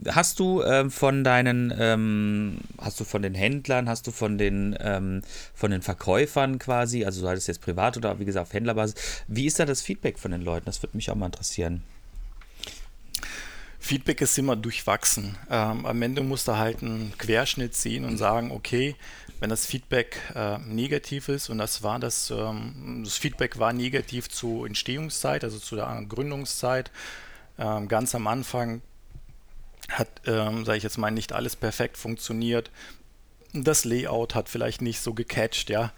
Speaker 2: hast du äh, von deinen, ähm, hast du von den Händlern, hast du von den, ähm, von den Verkäufern quasi, also sei das jetzt privat oder wie gesagt auf Händlerbasis, wie ist da das Feedback von den Leuten? Das würde mich auch mal interessieren.
Speaker 4: Feedback ist immer durchwachsen. Ähm, am Ende musst du halt einen Querschnitt sehen und sagen, okay, wenn das Feedback äh, negativ ist und das war das, ähm, das Feedback war negativ zur Entstehungszeit, also zu der Gründungszeit, ähm, ganz am Anfang hat, ähm, sage ich jetzt mal, nicht alles perfekt funktioniert. Das Layout hat vielleicht nicht so gecatcht, ja.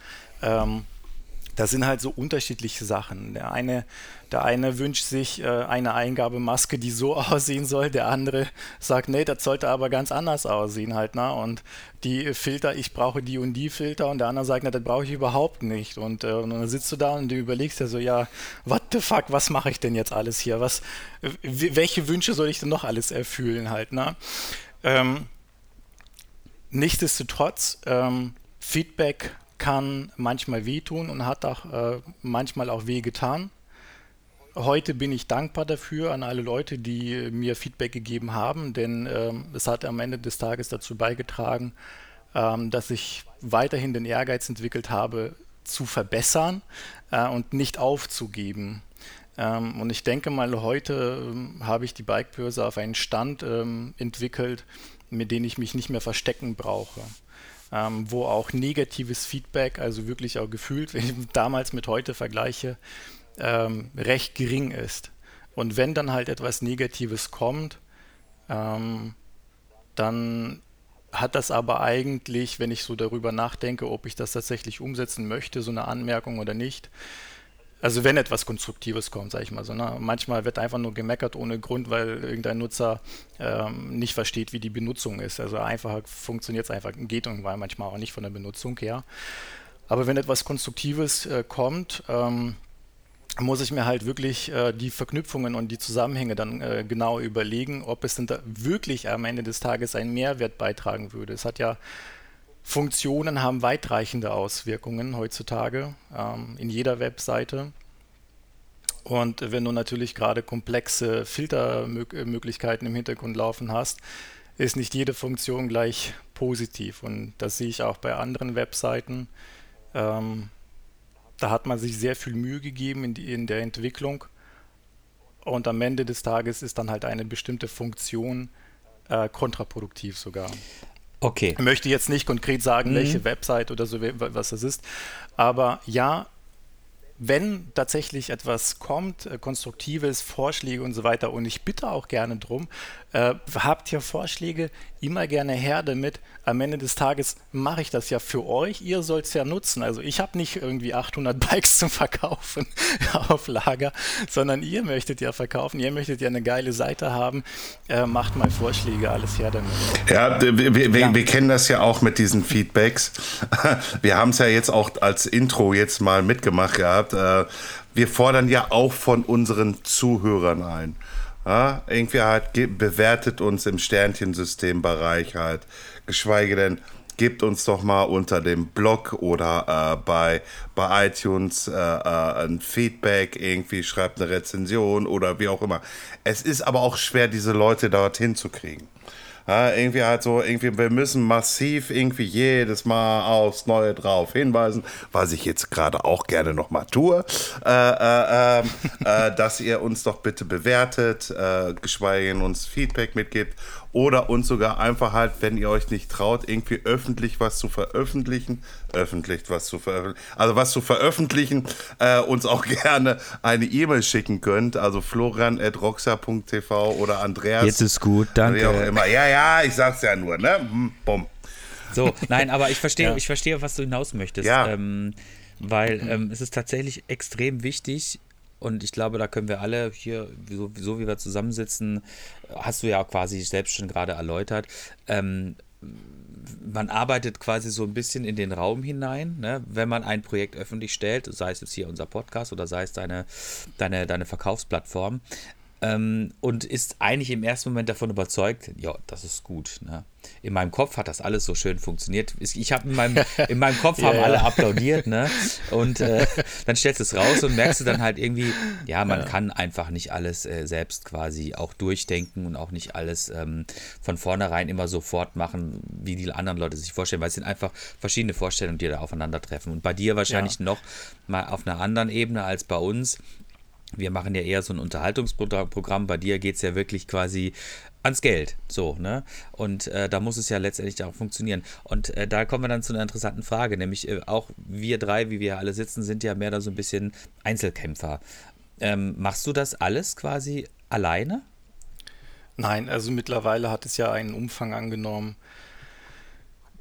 Speaker 4: Das sind halt so unterschiedliche Sachen. Der eine, der eine wünscht sich äh, eine Eingabemaske, die so aussehen soll, der andere sagt, nee, das sollte aber ganz anders aussehen halt, ne? Und die Filter, ich brauche die und die Filter und der andere sagt, na, das brauche ich überhaupt nicht. Und, äh, und dann sitzt du da und du überlegst ja so, ja, what the fuck, was mache ich denn jetzt alles hier? Was, welche Wünsche soll ich denn noch alles erfüllen halt, ne? Ähm, nichtsdestotrotz, ähm, Feedback kann manchmal wehtun und hat auch äh, manchmal auch weh getan. Heute bin ich dankbar dafür an alle Leute, die mir Feedback gegeben haben, denn ähm, es hat am Ende des Tages dazu beigetragen, ähm, dass ich weiterhin den Ehrgeiz entwickelt habe, zu verbessern äh, und nicht aufzugeben. Ähm, und ich denke mal, heute ähm, habe ich die Bikebörse auf einen Stand ähm, entwickelt, mit dem ich mich nicht mehr verstecken brauche ähm, wo auch negatives Feedback, also wirklich auch gefühlt, wenn ich damals mit heute vergleiche, ähm, recht gering ist. Und wenn dann halt etwas Negatives kommt, ähm, dann hat das aber eigentlich, wenn ich so darüber nachdenke, ob ich das tatsächlich umsetzen möchte, so eine Anmerkung oder nicht, also wenn etwas Konstruktives kommt, sage ich mal so. Ne? Manchmal wird einfach nur gemeckert ohne Grund, weil irgendein Nutzer ähm, nicht versteht, wie die Benutzung ist. Also einfacher funktioniert es einfach, geht weil manchmal auch nicht von der Benutzung her. Aber wenn etwas Konstruktives äh, kommt, ähm, muss ich mir halt wirklich äh, die Verknüpfungen und die Zusammenhänge dann äh, genau überlegen, ob es denn da wirklich am Ende des Tages einen Mehrwert beitragen würde. Es hat ja Funktionen haben weitreichende Auswirkungen heutzutage ähm, in jeder Webseite. Und wenn du natürlich gerade komplexe Filtermöglichkeiten im Hintergrund laufen hast, ist nicht jede Funktion gleich positiv. Und das sehe ich auch bei anderen Webseiten. Ähm, da hat man sich sehr viel Mühe gegeben in, die, in der Entwicklung. Und am Ende des Tages ist dann halt eine bestimmte Funktion äh, kontraproduktiv sogar.
Speaker 2: Okay.
Speaker 4: Ich möchte jetzt nicht konkret sagen, mhm. welche Website oder so, was das ist. Aber ja, wenn tatsächlich etwas kommt, äh, konstruktives, Vorschläge und so weiter, und ich bitte auch gerne drum, äh, habt ihr Vorschläge, immer gerne her damit. Am Ende des Tages mache ich das ja für euch, ihr sollt es ja nutzen. Also ich habe nicht irgendwie 800 Bikes zum Verkaufen auf Lager, sondern ihr möchtet ja verkaufen, ihr möchtet ja eine geile Seite haben, äh, macht mal Vorschläge, alles her damit.
Speaker 3: Ja, wir, wir, ja. wir kennen das ja auch mit diesen Feedbacks. Wir haben es ja jetzt auch als Intro jetzt mal mitgemacht gehabt. Äh, wir fordern ja auch von unseren Zuhörern ein. Ja, irgendwie halt bewertet uns im Sternchensystembereich halt. Geschweige denn, gebt uns doch mal unter dem Blog oder äh, bei, bei iTunes äh, äh, ein Feedback, irgendwie schreibt eine Rezension oder wie auch immer. Es ist aber auch schwer, diese Leute dorthin zu kriegen. Ja, irgendwie halt so, irgendwie, wir müssen massiv irgendwie jedes Mal aufs Neue drauf hinweisen, was ich jetzt gerade auch gerne nochmal tue, äh, äh, ähm, äh, dass ihr uns doch bitte bewertet, äh, geschweige denn uns Feedback mitgibt oder uns sogar einfach halt, wenn ihr euch nicht traut, irgendwie öffentlich was zu veröffentlichen, öffentlich was zu veröffentlichen, also was zu veröffentlichen, äh, uns auch gerne eine E-Mail schicken könnt, also florian.roxa.tv oder Andreas.
Speaker 2: Jetzt ist gut, danke.
Speaker 3: Wie auch immer. Ja, ja, ich sag's ja nur, ne? Hm, bumm.
Speaker 2: So, nein, aber ich verstehe, ja. ich verstehe, was du hinaus möchtest.
Speaker 3: Ja.
Speaker 2: Ähm, weil ähm, es ist tatsächlich extrem wichtig, und ich glaube, da können wir alle hier, so, so wie wir zusammensitzen, hast du ja quasi selbst schon gerade erläutert, ähm, man arbeitet quasi so ein bisschen in den Raum hinein, ne? wenn man ein Projekt öffentlich stellt, sei es jetzt hier unser Podcast oder sei es deine, deine, deine Verkaufsplattform. Ähm, und ist eigentlich im ersten Moment davon überzeugt, ja, das ist gut. Ne? In meinem Kopf hat das alles so schön funktioniert. Ich habe in meinem, in meinem Kopf haben ja, alle applaudiert, ne? Und äh, dann stellst du es raus und merkst du dann halt irgendwie, ja, man ja. kann einfach nicht alles äh, selbst quasi auch durchdenken und auch nicht alles ähm, von vornherein immer sofort machen, wie die anderen Leute sich vorstellen, weil es sind einfach verschiedene Vorstellungen, die da aufeinandertreffen. Und bei dir wahrscheinlich ja. noch mal auf einer anderen Ebene als bei uns wir machen ja eher so ein Unterhaltungsprogramm. Bei dir geht es ja wirklich quasi ans Geld. So, ne? Und äh, da muss es ja letztendlich auch funktionieren. Und äh, da kommen wir dann zu einer interessanten Frage, nämlich äh, auch wir drei, wie wir alle sitzen, sind ja mehr da so ein bisschen Einzelkämpfer. Ähm, machst du das alles quasi alleine?
Speaker 4: Nein, also mittlerweile hat es ja einen Umfang angenommen.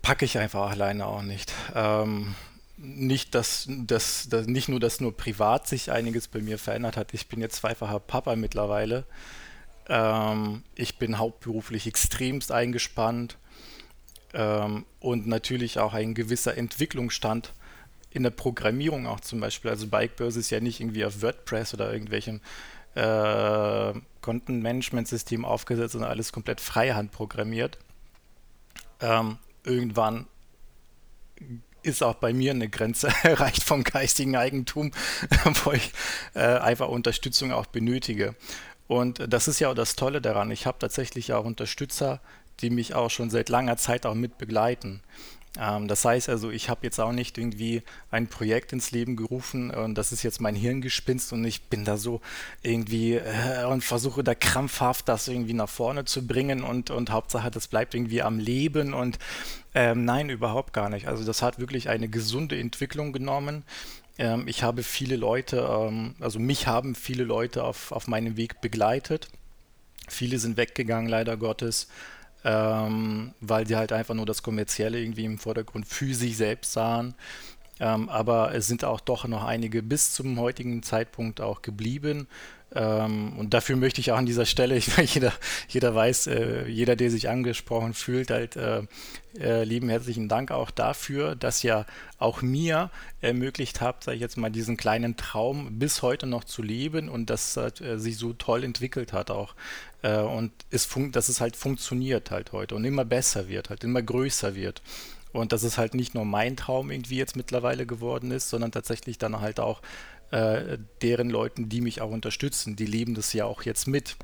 Speaker 4: Packe ich einfach alleine auch nicht. Ähm, nicht, dass, dass, dass, nicht nur, dass nur privat sich einiges bei mir verändert hat. Ich bin jetzt zweifacher Papa mittlerweile. Ähm, ich bin hauptberuflich extremst eingespannt ähm, und natürlich auch ein gewisser Entwicklungsstand in der Programmierung auch zum Beispiel. Also Bikebörse ist ja nicht irgendwie auf WordPress oder irgendwelchem äh, Content-Management-System aufgesetzt, sondern alles komplett freihand programmiert. Ähm, irgendwann ist auch bei mir eine Grenze erreicht vom geistigen Eigentum, wo ich äh, einfach Unterstützung auch benötige. Und das ist ja auch das Tolle daran. Ich habe tatsächlich auch Unterstützer, die mich auch schon seit langer Zeit auch mit begleiten. Ähm, das heißt also, ich habe jetzt auch nicht irgendwie ein Projekt ins Leben gerufen und das ist jetzt mein Hirngespinst und ich bin da so irgendwie äh, und versuche da krampfhaft das irgendwie nach vorne zu bringen und, und Hauptsache, das bleibt irgendwie am Leben und ähm, nein, überhaupt gar nicht. Also das hat wirklich eine gesunde Entwicklung genommen. Ähm, ich habe viele Leute, ähm, also mich haben viele Leute auf, auf meinem Weg begleitet. Viele sind weggegangen, leider Gottes ähm, weil sie halt einfach nur das Kommerzielle irgendwie im Vordergrund für sich selbst sahen. Ähm, aber es sind auch doch noch einige bis zum heutigen Zeitpunkt auch geblieben. Ähm, und dafür möchte ich auch an dieser Stelle, ich meine, jeder, jeder weiß, äh, jeder, der sich angesprochen fühlt, halt äh, äh, lieben herzlichen Dank auch dafür, dass ihr auch mir ermöglicht habt, sage ich jetzt mal, diesen kleinen Traum bis heute noch zu leben und dass äh, sich so toll entwickelt hat auch. Und es dass es halt funktioniert halt heute und immer besser wird, halt immer größer wird. Und dass es halt nicht nur mein Traum irgendwie jetzt mittlerweile geworden ist, sondern tatsächlich dann halt auch äh, deren Leuten, die mich auch unterstützen, die leben das ja auch jetzt mit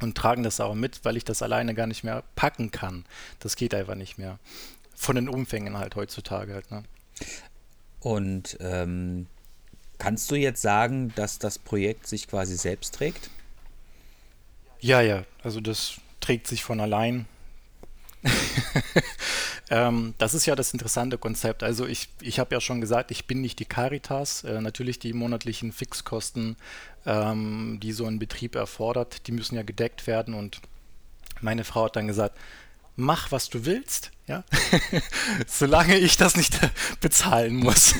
Speaker 4: und tragen das auch mit, weil ich das alleine gar nicht mehr packen kann. Das geht einfach nicht mehr. Von den Umfängen halt heutzutage halt. Ne?
Speaker 2: Und ähm, kannst du jetzt sagen, dass das Projekt sich quasi selbst trägt?
Speaker 4: Ja, ja, also das trägt sich von allein. ähm, das ist ja das interessante Konzept. Also ich, ich habe ja schon gesagt, ich bin nicht die Caritas. Äh, natürlich die monatlichen Fixkosten, ähm, die so ein Betrieb erfordert, die müssen ja gedeckt werden. Und meine Frau hat dann gesagt, mach, was du willst, ja, solange ich das nicht bezahlen muss.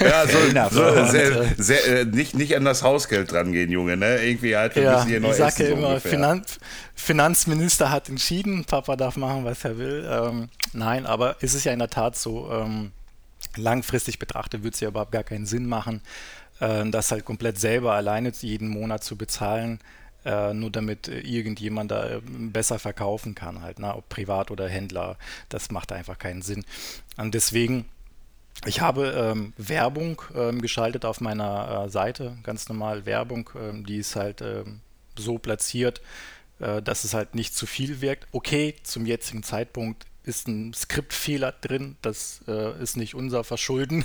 Speaker 3: ja, so, so sehr, äh, sehr, äh, nicht, nicht an das Hausgeld drangehen, Junge, ne? Irgendwie halt, wir
Speaker 4: ja, müssen hier neu Ich sage ja immer, Finanz, Finanzminister hat entschieden, Papa darf machen, was er will. Ähm, nein, aber es ist ja in der Tat so, ähm, langfristig betrachtet würde es ja überhaupt gar keinen Sinn machen, äh, das halt komplett selber alleine jeden Monat zu bezahlen äh, nur damit äh, irgendjemand da äh, besser verkaufen kann, halt, ne? ob privat oder Händler. Das macht einfach keinen Sinn. Und deswegen ich habe ähm, Werbung ähm, geschaltet auf meiner äh, Seite, ganz normal Werbung, ähm, die ist halt ähm, so platziert, äh, dass es halt nicht zu viel wirkt. Okay, zum jetzigen Zeitpunkt ist ein Skriptfehler drin, das äh, ist nicht unser Verschulden.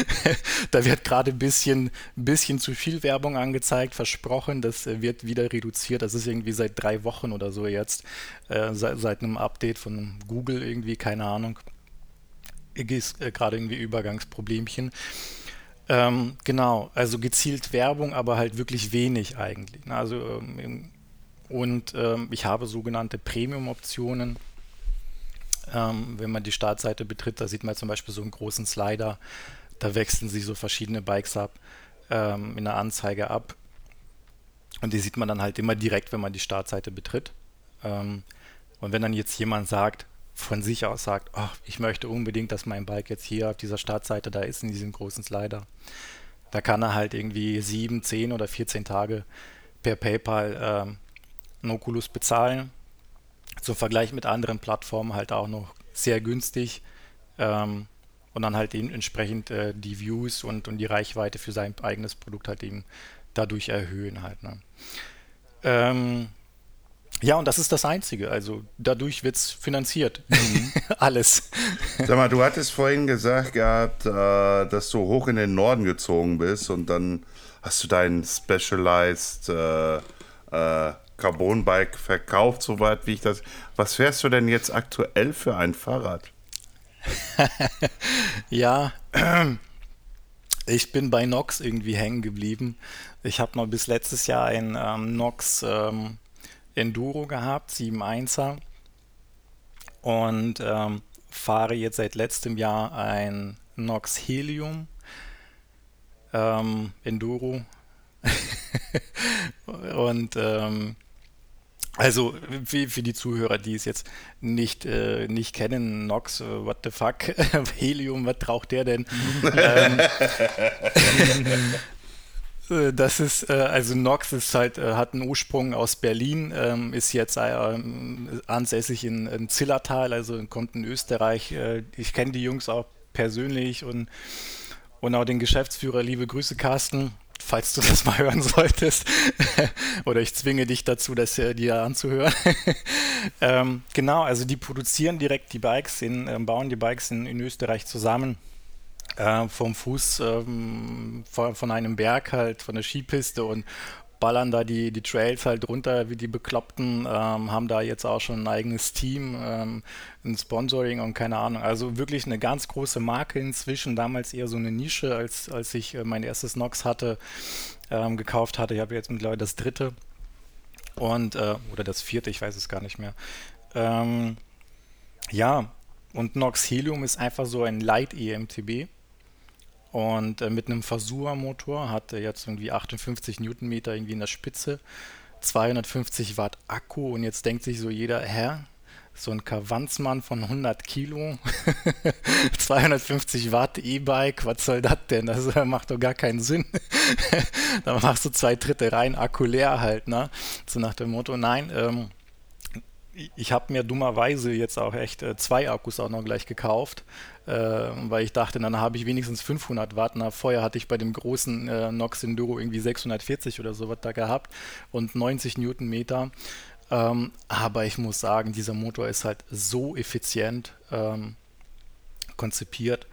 Speaker 4: da wird gerade ein bisschen, bisschen zu viel Werbung angezeigt, versprochen, das äh, wird wieder reduziert. Das ist irgendwie seit drei Wochen oder so jetzt, äh, seit, seit, einem Update von Google irgendwie, keine Ahnung. Ist äh, gerade irgendwie Übergangsproblemchen. Ähm, genau, also gezielt Werbung, aber halt wirklich wenig eigentlich. Ne? Also ähm, und ähm, ich habe sogenannte Premium-Optionen ähm, wenn man die Startseite betritt, da sieht man zum Beispiel so einen großen Slider. Da wechseln sich so verschiedene Bikes ab, ähm, in der Anzeige ab. Und die sieht man dann halt immer direkt, wenn man die Startseite betritt. Ähm, und wenn dann jetzt jemand sagt, von sich aus sagt, oh, ich möchte unbedingt, dass mein Bike jetzt hier auf dieser Startseite da ist, in diesem großen Slider, da kann er halt irgendwie sieben, zehn oder 14 Tage per PayPal ähm, Oculus bezahlen. Zum Vergleich mit anderen Plattformen halt auch noch sehr günstig. Ähm, und dann halt eben entsprechend äh, die Views und, und die Reichweite für sein eigenes Produkt halt eben dadurch erhöhen halt. Ne? Ähm, ja, und das ist das Einzige. Also dadurch wird es finanziert. Mhm. Alles.
Speaker 3: Sag mal, du hattest vorhin gesagt gehabt, äh, dass du hoch in den Norden gezogen bist und dann hast du dein Specialized äh, äh, Carbon Bike verkauft, soweit wie ich das. Was fährst du denn jetzt aktuell für ein Fahrrad?
Speaker 4: ja, ich bin bei Nox irgendwie hängen geblieben. Ich habe noch bis letztes Jahr ein ähm, Nox ähm, Enduro gehabt, 7.1er. Und ähm, fahre jetzt seit letztem Jahr ein Nox Helium ähm, Enduro. und ähm, also für, für, die Zuhörer, die es jetzt nicht, äh, nicht kennen, Nox, äh, what the fuck, Helium, was braucht der denn? ähm, äh, das ist, äh, also Nox ist halt, hat einen Ursprung aus Berlin, ähm, ist jetzt ansässig in, in Zillertal, also kommt in Österreich. ich kenne die Jungs auch persönlich und, und auch den Geschäftsführer, liebe Grüße Carsten falls du das mal hören solltest. Oder ich zwinge dich dazu, das äh, dir anzuhören. ähm, genau, also die produzieren direkt die Bikes, in, äh, bauen die Bikes in, in Österreich zusammen. Äh, vom Fuß ähm, von, von, einem Berg halt, von der Skipiste und ballern da die, die Trails halt runter wie die Bekloppten, ähm, haben da jetzt auch schon ein eigenes Team, ähm, ein Sponsoring und keine Ahnung. Also wirklich eine ganz große Marke inzwischen, damals eher so eine Nische, als, als ich äh, mein erstes Nox hatte, ähm, gekauft hatte. Ich habe jetzt mittlerweile das dritte und äh, oder das vierte, ich weiß es gar nicht mehr. Ähm, ja, und Nox Helium ist einfach so ein Light EMTB. Und äh, mit einem Fasua-Motor hat er jetzt irgendwie 58 Newtonmeter irgendwie in der Spitze, 250 Watt Akku und jetzt denkt sich so jeder, hä, so ein Kavanzmann von 100 Kilo, 250 Watt E-Bike, was soll das denn? Das macht doch gar keinen Sinn. da machst du zwei Drittel rein, Akku leer halt, ne? So nach dem Motto, nein, ähm, ich habe mir dummerweise jetzt auch echt äh, zwei Akkus auch noch gleich gekauft, äh, weil ich dachte, dann habe ich wenigstens 500 Watt. Na, vorher hatte ich bei dem großen äh, Nox Enduro irgendwie 640 oder sowas da gehabt und 90 Newtonmeter. Ähm, aber ich muss sagen, dieser Motor ist halt so effizient ähm, konzipiert,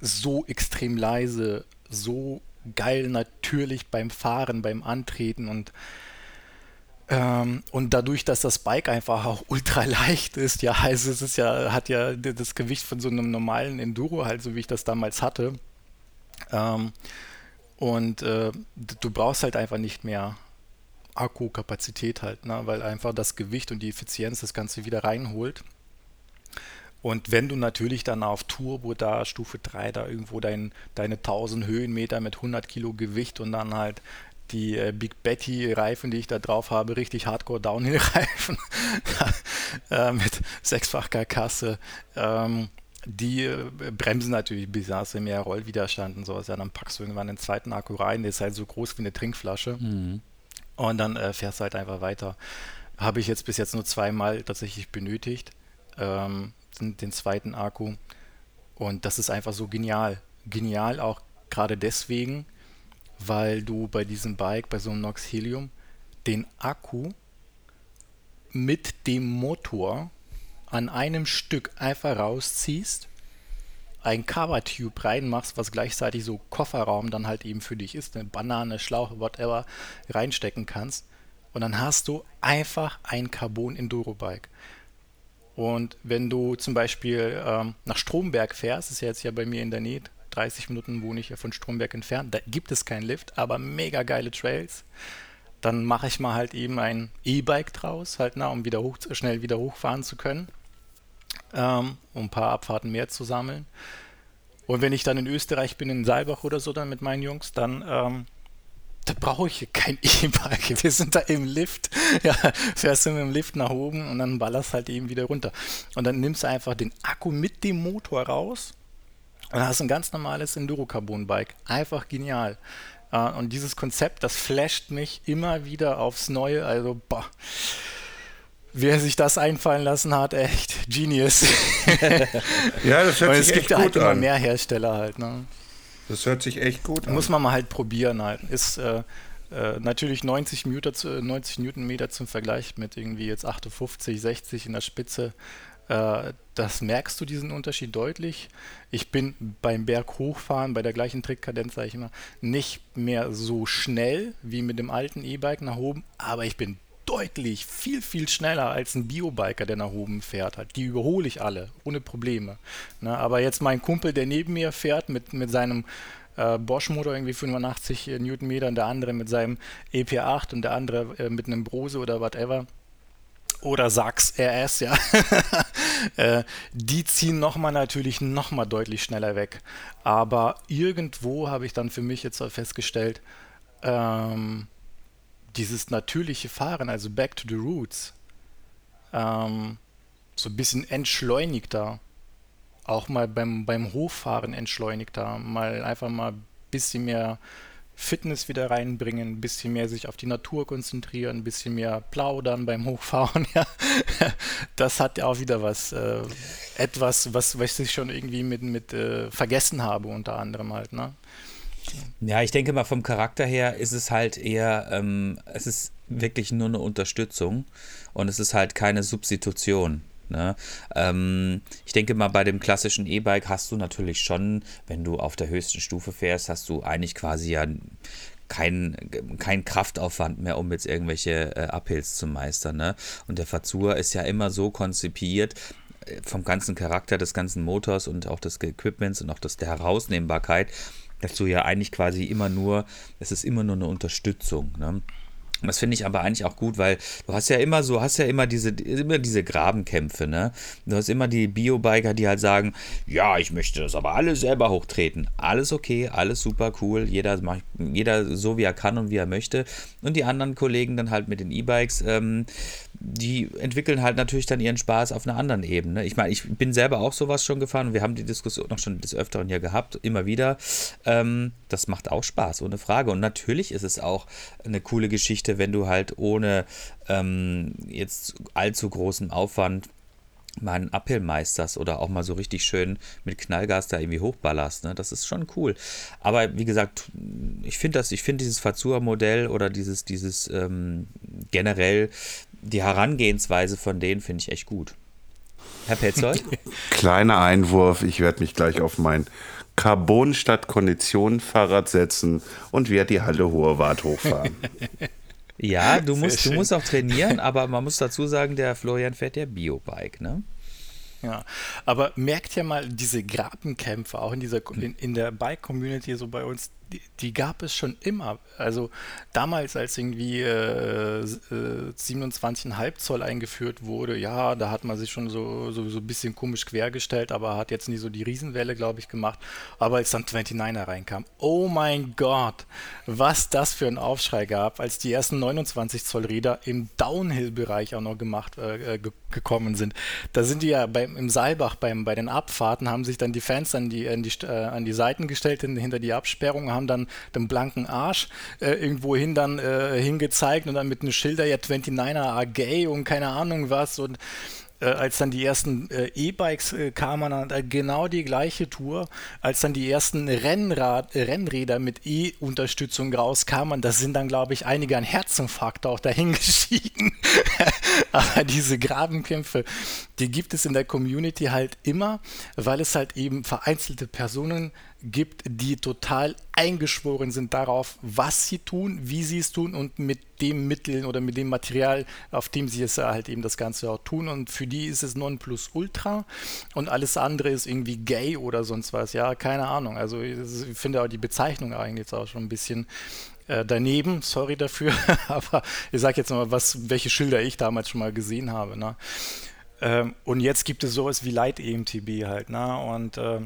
Speaker 4: so extrem leise, so geil natürlich beim Fahren, beim Antreten und ähm, und dadurch, dass das Bike einfach auch ultra leicht ist, ja, also es ist ja, hat ja das Gewicht von so einem normalen Enduro, halt so wie ich das damals hatte. Ähm, und äh, du brauchst halt einfach nicht mehr Akkukapazität halt, ne? weil einfach das Gewicht und die Effizienz das Ganze wieder reinholt. Und wenn du natürlich dann auf Turbo da, Stufe 3, da irgendwo dein, deine 1000 Höhenmeter mit 100 Kilo Gewicht und dann halt die äh, Big Betty Reifen, die ich da drauf habe, richtig Hardcore Downhill Reifen äh, mit sechsfach Karkasse. Ähm, die äh, bremsen natürlich du mehr Rollwiderstand und sowas. Ja, dann packst du irgendwann den zweiten Akku rein, der ist halt so groß wie eine Trinkflasche. Mhm. Und dann äh, fährst du halt einfach weiter. Habe ich jetzt bis jetzt nur zweimal tatsächlich benötigt, ähm, den zweiten Akku. Und das ist einfach so genial. Genial auch gerade deswegen, weil du bei diesem Bike, bei so einem Nox Helium, den Akku mit dem Motor an einem Stück einfach rausziehst, ein Cover-Tube reinmachst, was gleichzeitig so Kofferraum dann halt eben für dich ist, eine Banane, Schlauch, whatever, reinstecken kannst. Und dann hast du einfach ein Carbon-Enduro-Bike. Und wenn du zum Beispiel ähm, nach Stromberg fährst, ist ja jetzt ja bei mir in der Nähe, 30 Minuten wohne ich ja von Stromberg entfernt. Da gibt es keinen Lift, aber mega geile Trails. Dann mache ich mal halt eben ein E-Bike draus, halt, na, um wieder hoch, schnell wieder hochfahren zu können, ähm, um ein paar Abfahrten mehr zu sammeln. Und wenn ich dann in Österreich bin, in Saalbach oder so, dann mit meinen Jungs, dann ähm, da brauche ich kein E-Bike. Wir sind da im Lift. Ja, fährst du mit dem Lift nach oben und dann ballerst halt eben wieder runter. Und dann nimmst du einfach den Akku mit dem Motor raus und dann hast du ein ganz normales Enduro-Carbon-Bike. Einfach genial. Äh, und dieses Konzept, das flasht mich immer wieder aufs Neue. Also, boah. Wer sich das einfallen lassen hat, echt Genius.
Speaker 3: ja, das hört sich echt gut an. Es gibt
Speaker 4: halt immer mehr Hersteller halt. Ne?
Speaker 3: Das hört sich echt gut an.
Speaker 4: Muss man mal halt probieren halt. Ist äh, äh, natürlich 90, Meter, 90 Newtonmeter zum Vergleich mit irgendwie jetzt 58, 60 in der Spitze. Äh, das merkst du diesen Unterschied deutlich. Ich bin beim Berg hochfahren, bei der gleichen Trickkadenz, sage ich immer, nicht mehr so schnell wie mit dem alten E-Bike nach oben, aber ich bin deutlich viel, viel schneller als ein Biobiker, der nach oben fährt. Halt. Die überhole ich alle, ohne Probleme. Ne? Aber jetzt mein Kumpel, der neben mir fährt mit, mit seinem äh, Bosch-Motor, irgendwie 85 Newtonmeter, und der andere mit seinem EP8 und der andere äh, mit einem Brose oder whatever. Oder Sachs RS, ja. äh, die ziehen nochmal natürlich nochmal deutlich schneller weg. Aber irgendwo habe ich dann für mich jetzt festgestellt, ähm, dieses natürliche Fahren, also back to the roots, ähm, so ein bisschen entschleunigter, auch mal beim, beim Hochfahren entschleunigter, mal einfach mal ein bisschen mehr Fitness wieder reinbringen, ein bisschen mehr sich auf die Natur konzentrieren, ein bisschen mehr plaudern beim Hochfahren. Ja. Das hat ja auch wieder was, äh, etwas, was, was ich schon irgendwie mit, mit äh, vergessen habe, unter anderem halt. Ne?
Speaker 2: Ja, ich denke mal, vom Charakter her ist es halt eher, ähm, es ist wirklich nur eine Unterstützung und es ist halt keine Substitution. Ne? Ähm, ich denke mal, bei dem klassischen E-Bike hast du natürlich schon, wenn du auf der höchsten Stufe fährst, hast du eigentlich quasi ja kein, kein Kraftaufwand mehr, um jetzt irgendwelche äh, Uphills zu meistern. Ne? Und der Fazur ist ja immer so konzipiert, äh, vom ganzen Charakter des ganzen Motors und auch des Equipments und auch des, der Herausnehmbarkeit, dass du ja eigentlich quasi immer nur, es ist immer nur eine Unterstützung. Ne? Das finde ich aber eigentlich auch gut, weil du hast ja immer so, hast ja immer diese, immer diese Grabenkämpfe, ne? Du hast immer die Biobiker, die halt sagen, ja, ich möchte das aber alles selber hochtreten. Alles okay, alles super cool, jeder macht, jeder so wie er kann und wie er möchte. Und die anderen Kollegen dann halt mit den E-Bikes, ähm, die entwickeln halt natürlich dann ihren Spaß auf einer anderen Ebene. Ich meine, ich bin selber auch sowas schon gefahren und wir haben die Diskussion noch schon des Öfteren hier gehabt, immer wieder. Ähm, das macht auch Spaß, ohne Frage. Und natürlich ist es auch eine coole Geschichte, wenn du halt ohne ähm, jetzt allzu großen Aufwand mal einen Uphill meisterst oder auch mal so richtig schön mit Knallgas da irgendwie hochballerst. Ne? Das ist schon cool. Aber wie gesagt, ich finde das, dieses Fazua-Modell oder dieses, dieses ähm, generell die Herangehensweise von denen finde ich echt gut. Herr Petzold?
Speaker 3: Kleiner Einwurf, ich werde mich gleich auf mein Carbon statt Kondition Fahrrad setzen und werde die Halle Hohe Wart hochfahren.
Speaker 2: ja, du musst, du musst auch trainieren, aber man muss dazu sagen, der Florian fährt ja Biobike, ne?
Speaker 4: Ja, aber merkt ja mal diese Grabenkämpfe auch in dieser in, in der Bike-Community so bei uns, die, gab es schon immer. Also damals, als irgendwie äh, äh, 27,5 Zoll eingeführt wurde, ja, da hat man sich schon so, so, so ein bisschen komisch quergestellt, aber hat jetzt nie so die Riesenwelle, glaube ich, gemacht. Aber als dann 29er reinkam, oh mein Gott, was das für ein Aufschrei gab, als die ersten 29 Zoll Räder im Downhill-Bereich auch noch gemacht äh, gekommen sind. Da sind die ja beim, im Saalbach beim, bei den Abfahrten, haben sich dann die Fans an die, an die, äh, an die Seiten gestellt, hinter die Absperrung, haben dann den blanken Arsch äh, irgendwo hin dann äh, hingezeigt und dann mit einem Schilder, ja 29er are gay und keine Ahnung was und äh, als dann die ersten äh, E-Bikes äh, kamen, genau die gleiche Tour, als dann die ersten Rennrad, Rennräder mit E-Unterstützung rauskamen, da sind dann, glaube ich, einige an Herzinfarkt auch dahingeschieden. Aber diese Grabenkämpfe, die gibt es in der Community halt immer, weil es halt eben vereinzelte Personen gibt, die total eingeschworen sind darauf, was sie tun, wie sie es tun und mit dem Mitteln oder mit dem Material, auf dem sie es halt eben das Ganze auch tun. Und für die ist es Nonplusultra und alles andere ist irgendwie gay oder sonst was. Ja, keine Ahnung. Also ich finde auch die Bezeichnung eigentlich jetzt auch schon ein bisschen äh, daneben, sorry dafür, aber ich sage jetzt mal, was, welche Schilder ich damals schon mal gesehen habe. Ne? Ähm, und jetzt gibt es sowas wie Light EMTB halt, ne? Und äh,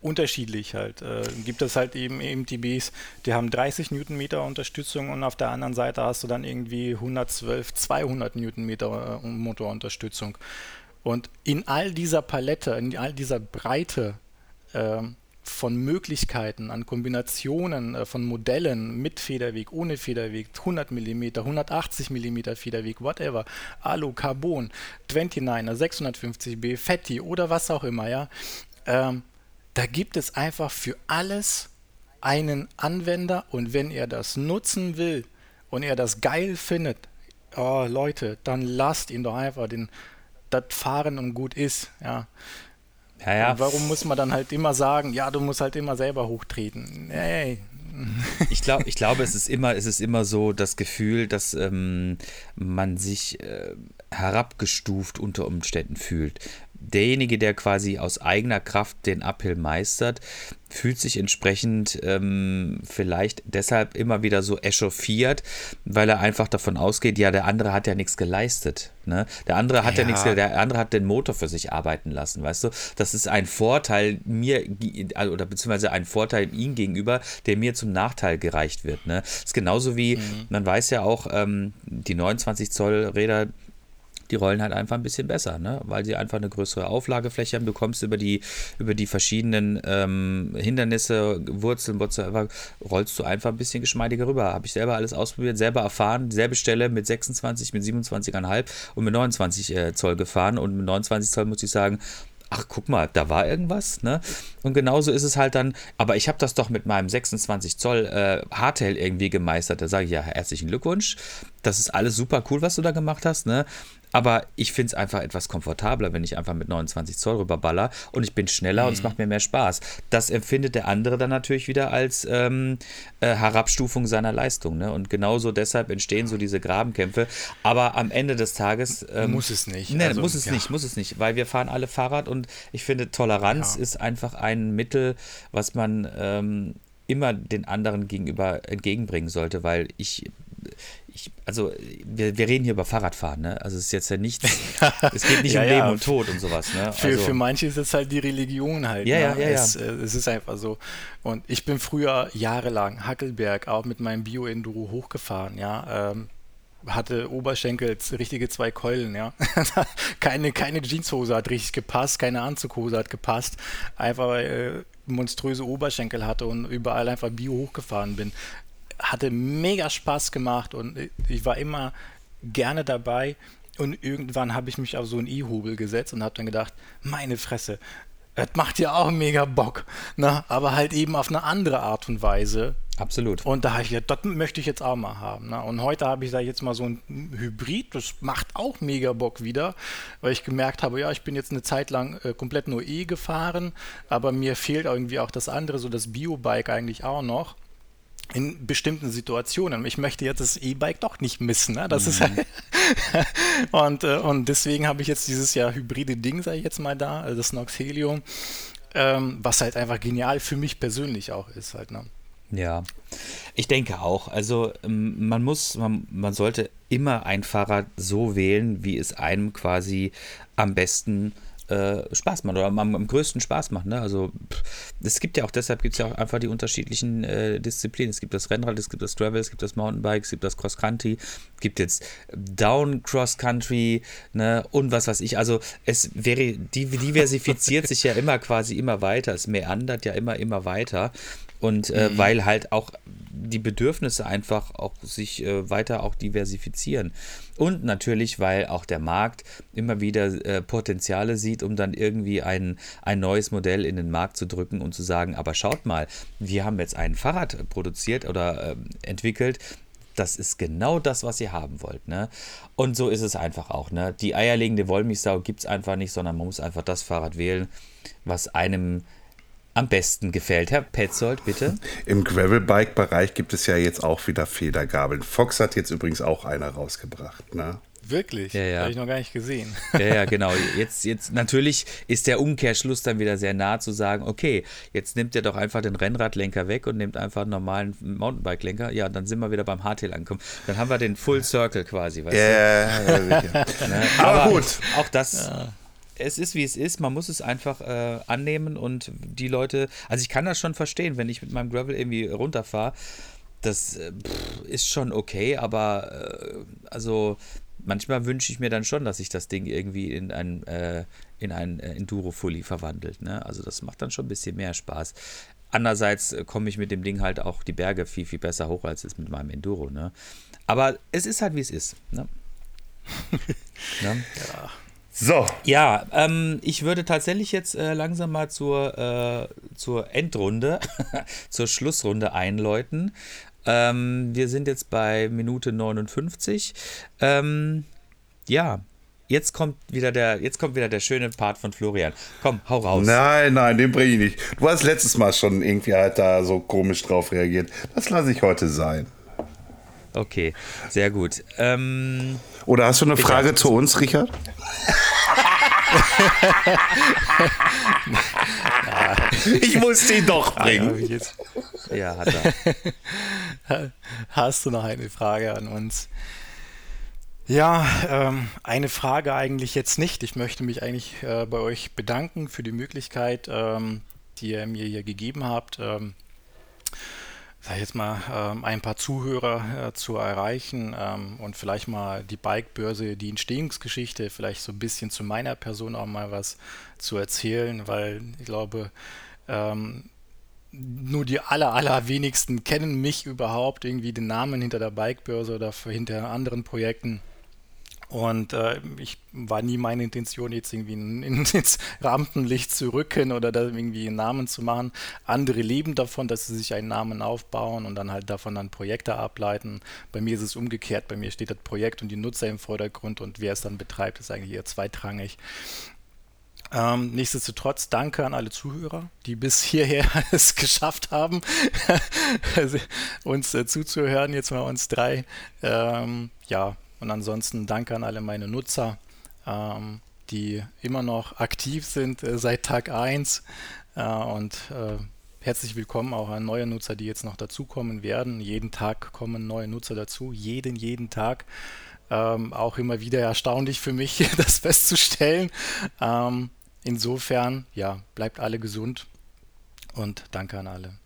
Speaker 4: unterschiedlich halt. Äh, gibt es halt eben EMTBs, die haben 30 Newtonmeter Unterstützung und auf der anderen Seite hast du dann irgendwie 112, 200 Newtonmeter äh, Motorunterstützung. Und in all dieser Palette, in all dieser Breite äh, von Möglichkeiten, an Kombinationen äh, von Modellen mit Federweg, ohne Federweg, 100 mm, 180 mm Federweg, whatever, Alu, Carbon, 29er, 650B, Fetti oder was auch immer, ja. Ähm, da gibt es einfach für alles einen Anwender und wenn er das nutzen will und er das geil findet, oh Leute, dann lasst ihn doch einfach den das fahren und gut ist, ja.
Speaker 2: Ja, ja.
Speaker 4: Warum muss man dann halt immer sagen, ja, du musst halt immer selber hochtreten? Hey.
Speaker 2: Ich glaube, ich glaube, es ist immer, es ist immer so das Gefühl, dass ähm, man sich äh, herabgestuft unter Umständen fühlt derjenige, der quasi aus eigener Kraft den Uphill meistert, fühlt sich entsprechend ähm, vielleicht deshalb immer wieder so echauffiert, weil er einfach davon ausgeht, ja, der andere hat ja nichts geleistet. Ne? Der andere hat ja, ja nichts, der andere hat den Motor für sich arbeiten lassen, weißt du? Das ist ein Vorteil mir oder beziehungsweise ein Vorteil ihm gegenüber, der mir zum Nachteil gereicht wird. Ne? Das ist genauso wie, mhm. man weiß ja auch, ähm, die 29 Zoll Räder die rollen halt einfach ein bisschen besser, ne? weil sie einfach eine größere Auflagefläche haben. Du kommst über die, über die verschiedenen ähm, Hindernisse, Wurzeln, whatsoever, rollst du einfach ein bisschen geschmeidiger rüber. Habe ich selber alles ausprobiert, selber erfahren, dieselbe Stelle mit 26, mit 27,5 und mit 29 äh, Zoll gefahren und mit 29 Zoll muss ich sagen, ach guck mal, da war irgendwas, ne? Und genauso ist es halt dann, aber ich habe das doch mit meinem 26 Zoll äh, Hardtail irgendwie gemeistert. Da sage ich ja herzlichen Glückwunsch. Das ist alles super cool, was du da gemacht hast, ne? Aber ich finde es einfach etwas komfortabler, wenn ich einfach mit 29 Zoll rüberballer und ich bin schneller mhm. und es mhm. macht mir mehr Spaß. Das empfindet der andere dann natürlich wieder als ähm, äh, Herabstufung seiner Leistung. Ne? Und genauso deshalb entstehen so diese Grabenkämpfe. Aber am Ende des Tages.
Speaker 4: Ähm, muss es nicht.
Speaker 2: Ne, also, muss es ja. nicht, muss es nicht, weil wir fahren alle Fahrrad und ich finde, Toleranz ja. ist einfach ein Mittel, was man. Ähm, immer den anderen gegenüber entgegenbringen sollte, weil ich ich, also wir, wir reden hier über Fahrradfahren, ne? Also es ist jetzt ja nichts, es geht nicht ja, um Leben und Tod und sowas, ne?
Speaker 4: Für,
Speaker 2: also,
Speaker 4: für manche ist es halt die Religion halt.
Speaker 2: Ja,
Speaker 4: ne?
Speaker 2: ja, ja,
Speaker 4: es, ja. Äh, es ist einfach so. Und ich bin früher jahrelang Hackelberg auch mit meinem Bio-Enduro hochgefahren, ja. Ähm, hatte Oberschenkel, richtige zwei Keulen, ja. keine, keine Jeanshose hat richtig gepasst, keine Anzughose hat gepasst. Einfach weil äh, monströse Oberschenkel hatte und überall einfach Bio hochgefahren bin hatte mega Spaß gemacht und ich war immer gerne dabei. Und irgendwann habe ich mich auf so einen E-Hubel gesetzt und habe dann gedacht, meine Fresse, das macht ja auch mega Bock. Ne? Aber halt eben auf eine andere Art und Weise.
Speaker 2: Absolut.
Speaker 4: Und da habe ich gedacht, das möchte ich jetzt auch mal haben. Ne? Und heute habe ich da jetzt mal so ein Hybrid, das macht auch mega Bock wieder, weil ich gemerkt habe, ja, ich bin jetzt eine Zeit lang äh, komplett nur E gefahren, aber mir fehlt irgendwie auch das andere, so das Biobike eigentlich auch noch in bestimmten Situationen. Ich möchte jetzt das E-Bike doch nicht missen. Ne? Das mhm. ist halt und, äh, und deswegen habe ich jetzt dieses Jahr hybride Ding, sage ich jetzt mal da, also das Nox Helium, ähm, was halt einfach genial für mich persönlich auch ist halt. Ne?
Speaker 2: Ja, ich denke auch. Also ähm, man muss, man, man sollte immer ein Fahrrad so wählen, wie es einem quasi am besten äh, Spaß macht oder am, am, größten Spaß macht. Ne? Also es gibt ja auch, deshalb gibt es ja auch einfach die unterschiedlichen äh, Disziplinen. Es gibt das Rennrad, es gibt das Travel, es gibt das Mountainbike, es gibt das Cross Country, es gibt jetzt Down Cross Country ne? und was weiß ich. Also es wäre, die, diversifiziert sich ja immer quasi immer weiter. Es meandert ja immer, immer weiter. Und äh, mhm. weil halt auch die Bedürfnisse einfach auch sich äh, weiter auch diversifizieren. Und natürlich, weil auch der Markt immer wieder äh, Potenziale sieht, um dann irgendwie ein, ein neues Modell in den Markt zu drücken und zu sagen, aber schaut mal, wir haben jetzt ein Fahrrad produziert oder äh, entwickelt, das ist genau das, was ihr haben wollt. Ne? Und so ist es einfach auch. Ne? Die eierlegende Wollmilchsau gibt es einfach nicht, sondern man muss einfach das Fahrrad wählen, was einem am besten gefällt. Herr Petzold, bitte.
Speaker 3: Im Gravelbike-Bereich gibt es ja jetzt auch wieder Federgabeln. Fox hat jetzt übrigens auch eine rausgebracht. Ne?
Speaker 4: Wirklich?
Speaker 2: Ja, ja.
Speaker 4: Habe ich noch gar nicht gesehen.
Speaker 2: Ja, ja, genau. Jetzt, jetzt natürlich ist der Umkehrschluss dann wieder sehr nah zu sagen, okay, jetzt nimmt er doch einfach den Rennradlenker weg und nimmt einfach einen normalen Mountainbike-Lenker. Ja, dann sind wir wieder beim Hardtail angekommen. Dann haben wir den Full Circle quasi. Weißt
Speaker 3: ja,
Speaker 2: du? ja, ja. Ne? Aber, Aber gut. Auch das ja es ist wie es ist, man muss es einfach äh, annehmen und die Leute, also ich kann das schon verstehen, wenn ich mit meinem Gravel irgendwie runterfahre, das äh, pff, ist schon okay, aber äh, also manchmal wünsche ich mir dann schon, dass sich das Ding irgendwie in ein, äh, in ein äh, Enduro-Fully verwandelt. Ne? Also das macht dann schon ein bisschen mehr Spaß. Andererseits komme ich mit dem Ding halt auch die Berge viel, viel besser hoch als es mit meinem Enduro. Ne? Aber es ist halt, wie es ist. Ne?
Speaker 3: ne? Ja. So.
Speaker 2: Ja, ähm, ich würde tatsächlich jetzt äh, langsam mal zur, äh, zur Endrunde, zur Schlussrunde einläuten. Ähm, wir sind jetzt bei Minute 59. Ähm, ja, jetzt kommt wieder der, jetzt kommt wieder der schöne Part von Florian. Komm, hau raus.
Speaker 3: Nein, nein, den bringe ich nicht. Du hast letztes Mal schon irgendwie halt da so komisch drauf reagiert. Das lasse ich heute sein.
Speaker 2: Okay, sehr gut. Ähm,
Speaker 3: Oder hast du eine Frage zu uns, Richard? ich muss ihn doch bringen.
Speaker 2: Ja, hat
Speaker 4: er. Hast du noch eine Frage an uns? Ja, ähm, eine Frage eigentlich jetzt nicht. Ich möchte mich eigentlich äh, bei euch bedanken für die Möglichkeit, ähm, die ihr mir hier gegeben habt. Ähm, sag ich jetzt mal, ähm, ein paar Zuhörer äh, zu erreichen ähm, und vielleicht mal die Bikebörse, die Entstehungsgeschichte, vielleicht so ein bisschen zu meiner Person auch mal was zu erzählen, weil ich glaube, ähm, nur die aller, allerwenigsten kennen mich überhaupt, irgendwie den Namen hinter der Bikebörse oder hinter anderen Projekten. Und äh, ich war nie meine Intention, jetzt irgendwie in, in, ins Rampenlicht zu rücken oder da irgendwie einen Namen zu machen. Andere leben davon, dass sie sich einen Namen aufbauen und dann halt davon dann Projekte ableiten. Bei mir ist es umgekehrt. Bei mir steht das Projekt und die Nutzer im Vordergrund und wer es dann betreibt, ist eigentlich eher zweitrangig. Ähm, nichtsdestotrotz danke an alle Zuhörer, die bis hierher es geschafft haben, uns äh, zuzuhören, jetzt mal uns drei. Ähm, ja, und ansonsten danke an alle meine Nutzer, ähm, die immer noch aktiv sind äh, seit Tag 1. Äh, und äh, herzlich willkommen auch an neue Nutzer, die jetzt noch dazukommen werden. Jeden Tag kommen neue Nutzer dazu, jeden, jeden Tag. Ähm, auch immer wieder erstaunlich für mich, das festzustellen. Ähm, insofern, ja, bleibt alle gesund und danke an alle.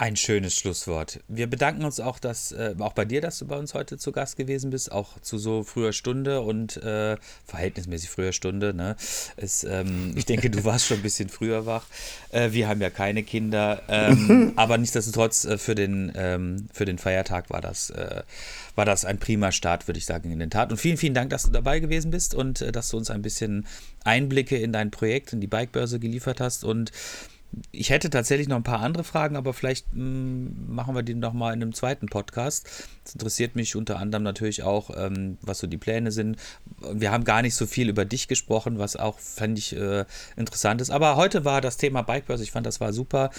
Speaker 2: Ein schönes Schlusswort. Wir bedanken uns auch, dass äh, auch bei dir, dass du bei uns heute zu Gast gewesen bist, auch zu so früher Stunde und äh, verhältnismäßig früher Stunde. Ne? Es, ähm, ich denke, du warst schon ein bisschen früher wach. Äh, wir haben ja keine Kinder, ähm, aber nichtsdestotrotz äh, für den ähm, für den Feiertag war das äh, war das ein prima Start, würde ich sagen, in den Tat. Und vielen, vielen Dank, dass du dabei gewesen bist und äh, dass du uns ein bisschen Einblicke in dein Projekt, in die Bikebörse geliefert hast und ich hätte tatsächlich noch ein paar andere Fragen, aber vielleicht mh, hm, machen wir die nochmal in einem zweiten Podcast. Das interessiert mich unter anderem natürlich auch, ähm, was so die Pläne sind. Wir haben gar nicht so viel über dich gesprochen, was auch, fände ich, äh, interessant ist. Aber heute war das Thema Bikebörse. Ich fand, das war super.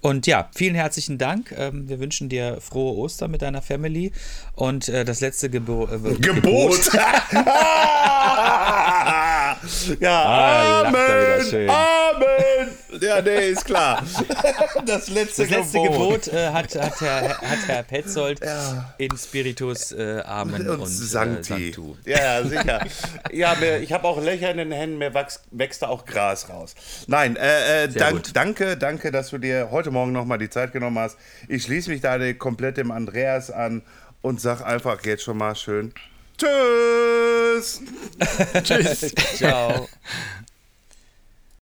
Speaker 2: Und ja, vielen herzlichen Dank. Ähm, wir wünschen dir frohe Ostern mit deiner Family. Und äh, das letzte Gebo äh,
Speaker 3: Gebot. Gebot. ja, ah, Amen. Amen. Ja, nee, ist klar.
Speaker 2: Das letzte, das letzte Gebot, Gebot äh, hat, hat, Herr, hat Herr Petzold ja. in Spiritus äh, Amen und, und
Speaker 3: Sancti. Äh, ja, sicher. ja, mir, ich habe auch Löcher in den Händen, mir wächst, wächst da auch Gras raus. Nein, äh, äh dank, danke, danke, dass du dir heute Morgen nochmal die Zeit genommen hast. Ich schließe mich da komplett dem Andreas an und sag einfach jetzt schon mal schön Tschüss.
Speaker 2: Tschüss. Ciao.